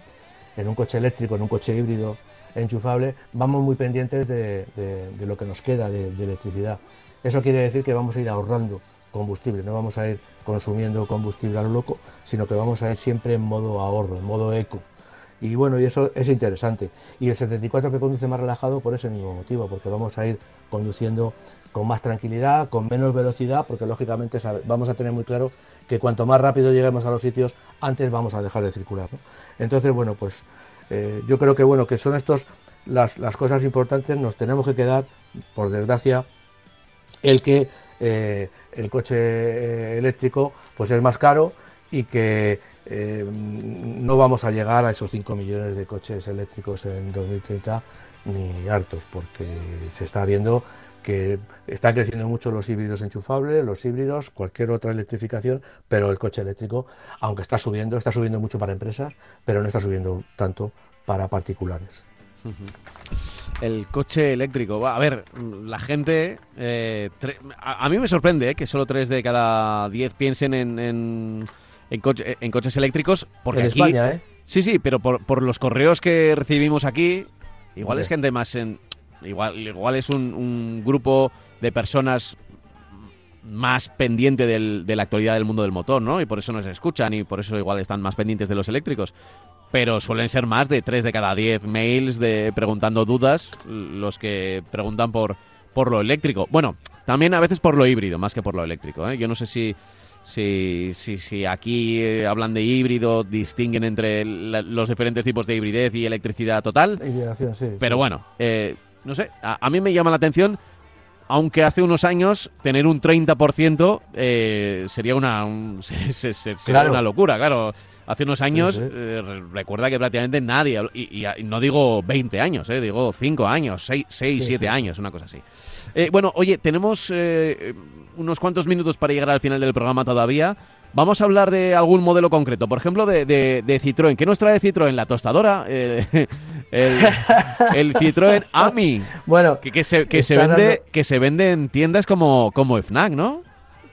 B: en un coche eléctrico, en un coche híbrido enchufable, vamos muy pendientes de, de, lo que nos queda de electricidad. Eso quiere decir que vamos a ir ahorrando combustible, no vamos a ir consumiendo combustible a lo loco, sino que vamos a ir siempre en modo ahorro, en modo eco. Y bueno, y eso es interesante. Y el 74 que conduce más relajado por ese mismo motivo, porque vamos a ir conduciendo con más tranquilidad, con menos velocidad, porque lógicamente vamos a tener muy claro que cuanto más rápido lleguemos a los sitios, antes vamos a dejar de circular. Entonces, bueno, pues eh, yo creo que bueno, que son estos las, las cosas importantes, nos tenemos que quedar, por desgracia, el que eh, el coche eh, eléctrico pues es más caro y que eh, no vamos a llegar a esos 5 millones de coches eléctricos en 2030 ni hartos, porque se está viendo que están creciendo mucho los híbridos enchufables, los híbridos, cualquier otra electrificación, pero el coche eléctrico, aunque está subiendo, está subiendo mucho para empresas, pero no está subiendo tanto para particulares.
A: El coche eléctrico. A ver, la gente. Eh, a, mí me sorprende eh, que solo 3 de cada 10 piensen en, en, en, coches eléctricos. Porque
B: en
A: aquí,
B: España, ¿eh?
A: Sí, sí, pero por, los correos que recibimos aquí, igual es gente más. En, igual, igual es un, grupo de personas más pendiente de la actualidad del mundo del motor, ¿no? Y por eso nos escuchan y por eso igual están más pendientes de los eléctricos pero suelen ser más de 3 de cada 10 mails de preguntando dudas los que preguntan por, por lo eléctrico. Bueno, también a veces por lo híbrido, más que por lo eléctrico. ¿eh? Yo no sé si, si, si, si aquí eh, hablan de híbrido, distinguen entre los diferentes tipos de hibridez y electricidad total.
B: Sí,
A: pero bueno, eh, no sé, a, mí me llama la atención aunque hace unos años tener un 30% eh, sería una sería una locura, claro. Hace unos años, eh, recuerda que prácticamente nadie, y, no digo 20 años, eh, digo 5 años, 6, 7 años, una cosa así. Eh, bueno, oye, tenemos eh, unos cuantos minutos para llegar al final del programa todavía. Vamos a hablar de algún modelo concreto, por ejemplo, de, de, Citroën. ¿Qué nos trae Citroën? La tostadora, el, el, Citroën AMI.
B: Bueno,
A: que, se, que se, vende, que se vende en tiendas como, como FNAC, ¿no?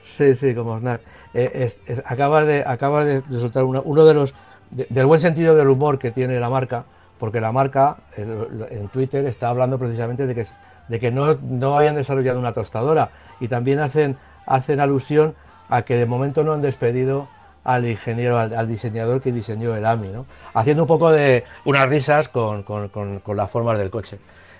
B: Sí, sí, como FNAC eh, acaba, de, acaba de resultar uno de los, del buen sentido del humor que tiene la marca, porque la marca en, Twitter está hablando precisamente de que, de que no, no hayan desarrollado una tostadora y también hacen, hacen alusión a que de momento no han despedido al ingeniero, al, diseñador que diseñó el AMI, ¿no? haciendo un poco de unas risas con, con, con, las formas del coche.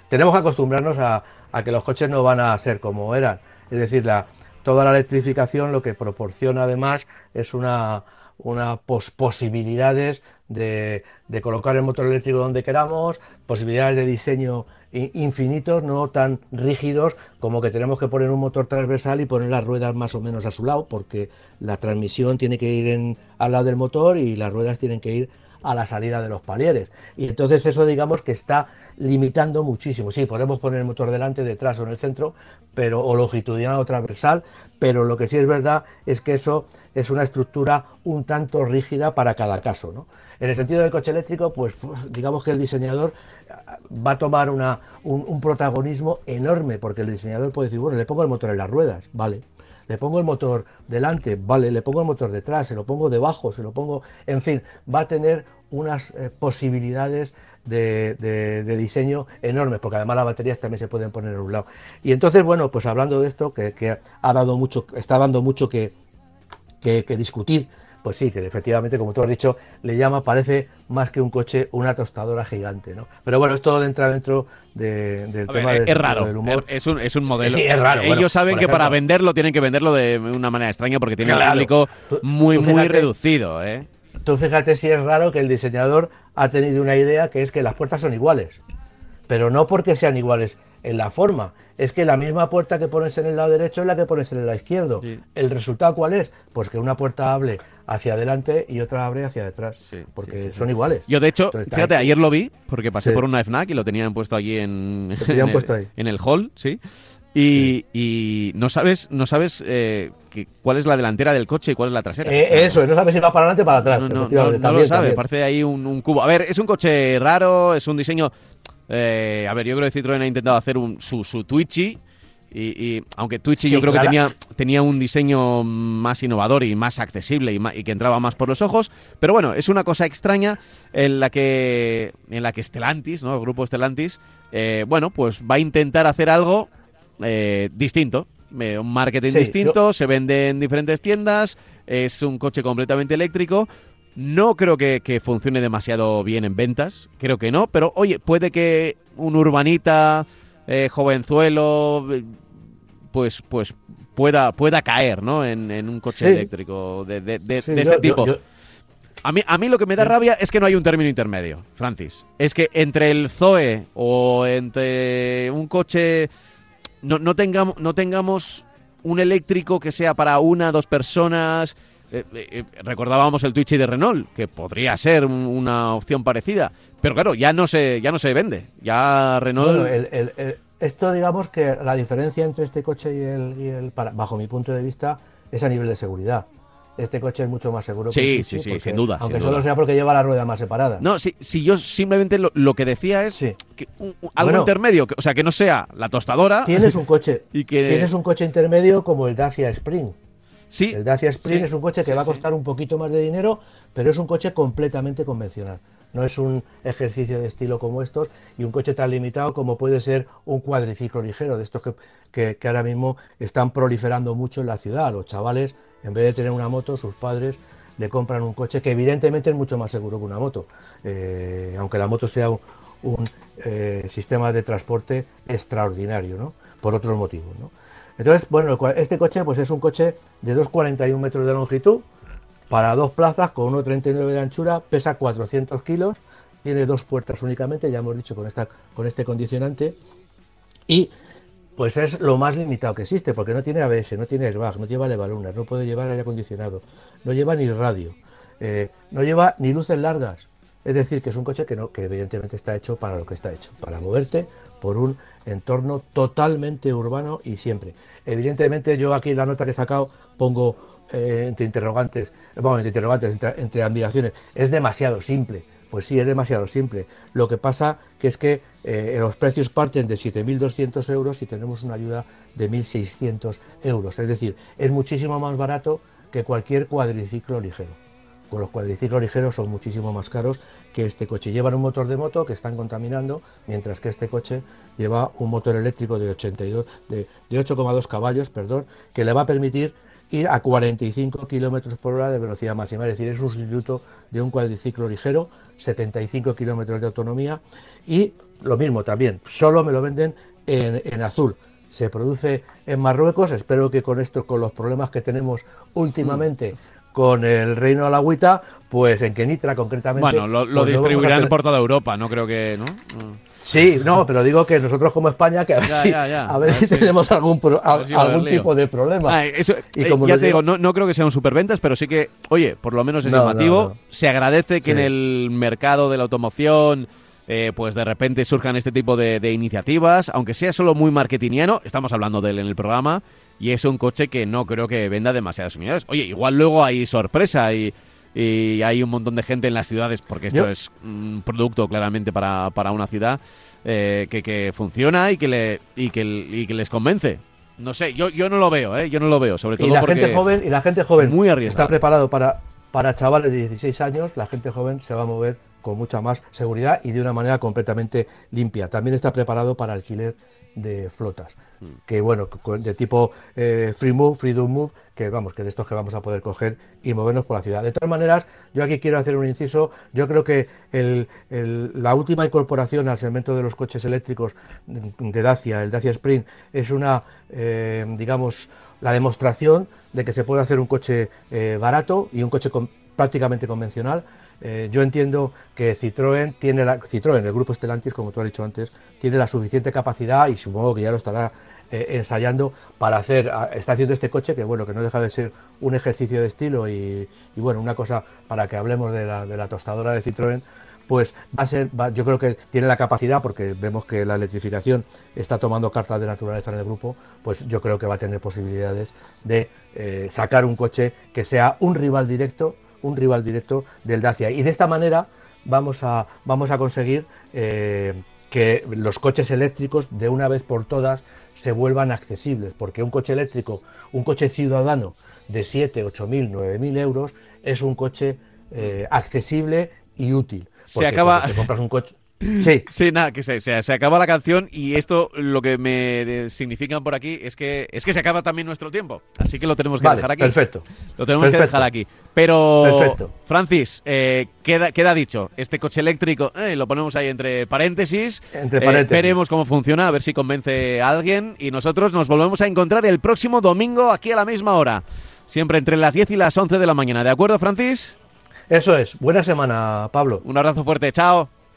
B: Tenemos que acostumbrarnos a, a, que los coches no van a ser como eran, es decir, la, toda la electrificación lo que proporciona además es una, una posibilidades de, colocar el motor eléctrico donde queramos, posibilidades de diseño infinitos, no tan rígidos como que tenemos que poner un motor transversal y poner las ruedas más o menos a su lado, porque la transmisión tiene que ir en, al lado del motor y las ruedas tienen que ir a la salida de los palieres. Y entonces eso digamos que está limitando muchísimo. Sí, podemos poner el motor delante, detrás o en el centro, pero o longitudinal o transversal, pero lo que sí es verdad es que eso es una estructura un tanto rígida para cada caso. ¿no? En el sentido del coche eléctrico, pues, digamos que el diseñador eh, va a tomar una, un, un, protagonismo enorme, porque el diseñador puede decir, bueno, le pongo el motor en las ruedas, vale. Le pongo el motor delante, vale, le pongo el motor detrás, se lo pongo debajo, se lo pongo, en fin, va a tener unas eh, posibilidades de, diseño enormes, porque además las baterías también se pueden poner en un lado. Y entonces, bueno, pues hablando de esto, que, ha dado mucho, está dando mucho que, que, discutir, pues sí, que efectivamente, como tú has dicho, le llama, parece más que un coche, una tostadora gigante, ¿no? Pero bueno, esto entra dentro del tema
A: es raro, humor. Es un, es un modelo.
B: Sí, es raro.
A: Ellos saben que para venderlo tienen que venderlo de una manera extraña porque tiene un público muy, muy reducido, ¿eh?
B: Tú fíjate si es raro que el diseñador ha tenido una idea que es que las puertas son iguales, pero no porque sean iguales en la forma. Es que la misma puerta que pones en el lado derecho es la que pones en el lado izquierdo. ¿El resultado cuál es? Pues que una puerta hable hacia adelante y otra abre hacia detrás. porque son iguales.
A: Yo, de hecho, fíjate, ayer lo vi porque pasé por una FNAC y lo tenían puesto allí en, en el hall, sí. Y, no sabes, no sabes eh, cuál es la delantera del coche y cuál es la trasera.
B: Eh, eso, no sabes si va para adelante o para atrás.
A: No, lo sabes, parece ahí un, cubo. A ver, es un coche raro, es un diseño... Eh, a ver, yo creo que Citroën ha intentado hacer un, su, su Twitchy. Y, aunque Twitchy yo creo que tenía, tenía un diseño más innovador y más accesible y, que entraba más por los ojos, pero bueno, es una cosa extraña en la que en la que Stellantis, ¿no? el grupo Stellantis, bueno, pues va a intentar hacer algo eh, distinto. Eh, un marketing distinto, se vende en diferentes tiendas, es un coche completamente eléctrico. No creo que, funcione demasiado bien en ventas, creo que no, pero oye, puede que un urbanita, eh, jovenzuelo, pues, pues pueda, pueda caer ¿no? en, un coche eléctrico de, este tipo. A, mí, a mí lo que me da rabia es que no hay un término intermedio, Francis. Es que entre el Zoe o entre un coche no, no, tengamos, no tengamos un eléctrico que sea para una, dos personas. Eh, eh, eh, recordábamos el Twitch de Renault, que podría ser una opción parecida, pero claro, ya no se, ya no se vende. Ya Renault.
B: esto, digamos que la diferencia entre este coche y el, y el bajo mi punto de vista, es a nivel de seguridad este coche es mucho más seguro.
A: Sí, sí, sí, sin duda.
B: Aunque solo sea porque lleva la rueda más separada.
A: No, si, si yo simplemente lo, que decía es que algo intermedio, o sea, que no sea la tostadora.
B: Tienes un coche, y que... tienes un coche intermedio como el Dacia Spring.
A: Sí.
B: El Dacia Spring es un coche que va a costar un poquito más de dinero, pero es un coche completamente convencional. No es un ejercicio de estilo como estos y un coche tan limitado como puede ser un cuadriciclo ligero, de estos que, que ahora mismo están proliferando mucho en la ciudad. Los chavales en vez de tener una moto, sus padres le compran un coche que evidentemente es mucho más seguro que una moto, eh, aunque la moto sea un, eh, sistema de transporte extraordinario, ¿no? Por otros motivos, ¿no? Entonces, bueno, este coche pues es un coche de 2,41 metros de longitud, para dos plazas, con 1,39 de anchura, pesa 400 kilos, tiene dos puertas únicamente, ya hemos dicho con, esta, con este condicionante, y pues es lo más limitado que existe, porque no tiene ABS, no tiene airbag, no lleva levalunas, no puede llevar aire acondicionado, no lleva ni radio, eh, no lleva ni luces largas. Es decir, que es un coche que, no, que evidentemente está hecho para lo que está hecho, para moverte por un entorno totalmente urbano y siempre. Evidentemente yo aquí la nota que he sacado pongo eh, entre interrogantes, bueno, entre interrogantes, entre admiraciones, es demasiado simple pues sí, es demasiado simple. Lo que pasa que es que eh, los precios parten de 7.200 euros y tenemos una ayuda de 1.600 euros. Es decir, es muchísimo más barato que cualquier cuadriciclo ligero. Con los cuadriciclos ligeros son muchísimo más caros que este coche. Llevan un motor de moto que están contaminando, mientras que este coche lleva un motor eléctrico de 82, de, de 8,2 caballos, perdón, que le va a permitir ir a 45 kilómetros por hora de velocidad máxima. Es decir, es un sustituto de un cuadriciclo ligero 75 kilómetros de autonomía y lo mismo también, solo me lo venden en, azul. Se produce en Marruecos, espero que con esto, con los problemas que tenemos últimamente mm. Con el Reino de la Agüita, pues en Kenitra concretamente.
A: Bueno, lo,
B: pues
A: distribuirán por toda Europa, no creo que. ¿no?
B: Sí, no, pero digo que nosotros como España, que a ver, si, tenemos algún, algún tipo de problema.
A: Ah, eh, ya te digo, no, creo que sean superventas, pero sí que, oye, por lo menos es llamativo. Se agradece que en el mercado de la automoción, eh, pues de repente surjan este tipo de, iniciativas, aunque sea solo muy marketingiano, estamos hablando de él en el programa, y es un coche que no creo que venda demasiadas unidades. Oye, igual luego hay sorpresa y y hay un montón de gente en las ciudades, porque esto es un producto claramente para, para una ciudad eh, que, que, funciona y que, le, y, que, y que les convence. No sé, yo, yo no lo veo, ¿eh? yo no lo veo, sobre todo
B: y la
A: porque
B: gente joven y la gente joven
A: muy
B: está preparado para, para chavales de 16 años, la gente joven se va a mover con mucha más seguridad y de una manera completamente limpia. También está preparado para alquiler de flotas, mm. que bueno, de tipo eh, free move, free do move, que vamos, que de estos que vamos a poder coger y movernos por la ciudad. De todas maneras, yo aquí quiero hacer un inciso, yo creo que la última incorporación al segmento de los coches eléctricos de Dacia, el Dacia Spring, es una, eh, digamos, la demostración de que se puede hacer un coche eh, barato y un coche prácticamente convencional. Eh, yo entiendo que Citroën tiene la, Citroën, el grupo Stellantis, como tú has dicho antes, tiene la suficiente capacidad y supongo que ya lo estará eh, ensayando para hacer, está haciendo este coche que bueno, que no deja de ser un ejercicio de estilo y, bueno, una cosa para que hablemos de la, de la tostadora de Citroën, pues va a ser, yo creo que tiene la capacidad, porque vemos que la electrificación está tomando cartas de naturaleza en el grupo, pues yo creo que va a tener posibilidades de eh, sacar un coche que sea un rival directo, un rival directo del Dacia. Y de esta manera vamos a, vamos a conseguir eh, que los coches eléctricos de una vez por todas se vuelvan accesibles, porque un coche eléctrico, un coche ciudadano de 7, 8 mil, 9 mil euros es un coche eh, accesible y útil.
A: Se acaba.
B: Te compras un coche.
A: Sí. Sí, nada, que se, se, acaba la canción y esto lo que me significan por aquí es que es que se acaba también nuestro tiempo. Así que lo tenemos que dejar aquí.
B: Perfecto.
A: Lo tenemos que dejar aquí. Pero, Francis, eh, queda, queda dicho, este coche eléctrico eh, lo ponemos ahí entre paréntesis.
B: Entre eh, paréntesis.
A: veremos cómo funciona, a ver si convence a alguien. Y nosotros nos volvemos a encontrar el próximo domingo aquí a la misma hora. Siempre entre las 10 y las 11 de la mañana. ¿De acuerdo, Francis?
B: Eso es. Buena semana, Pablo.
A: Un abrazo fuerte. Chao.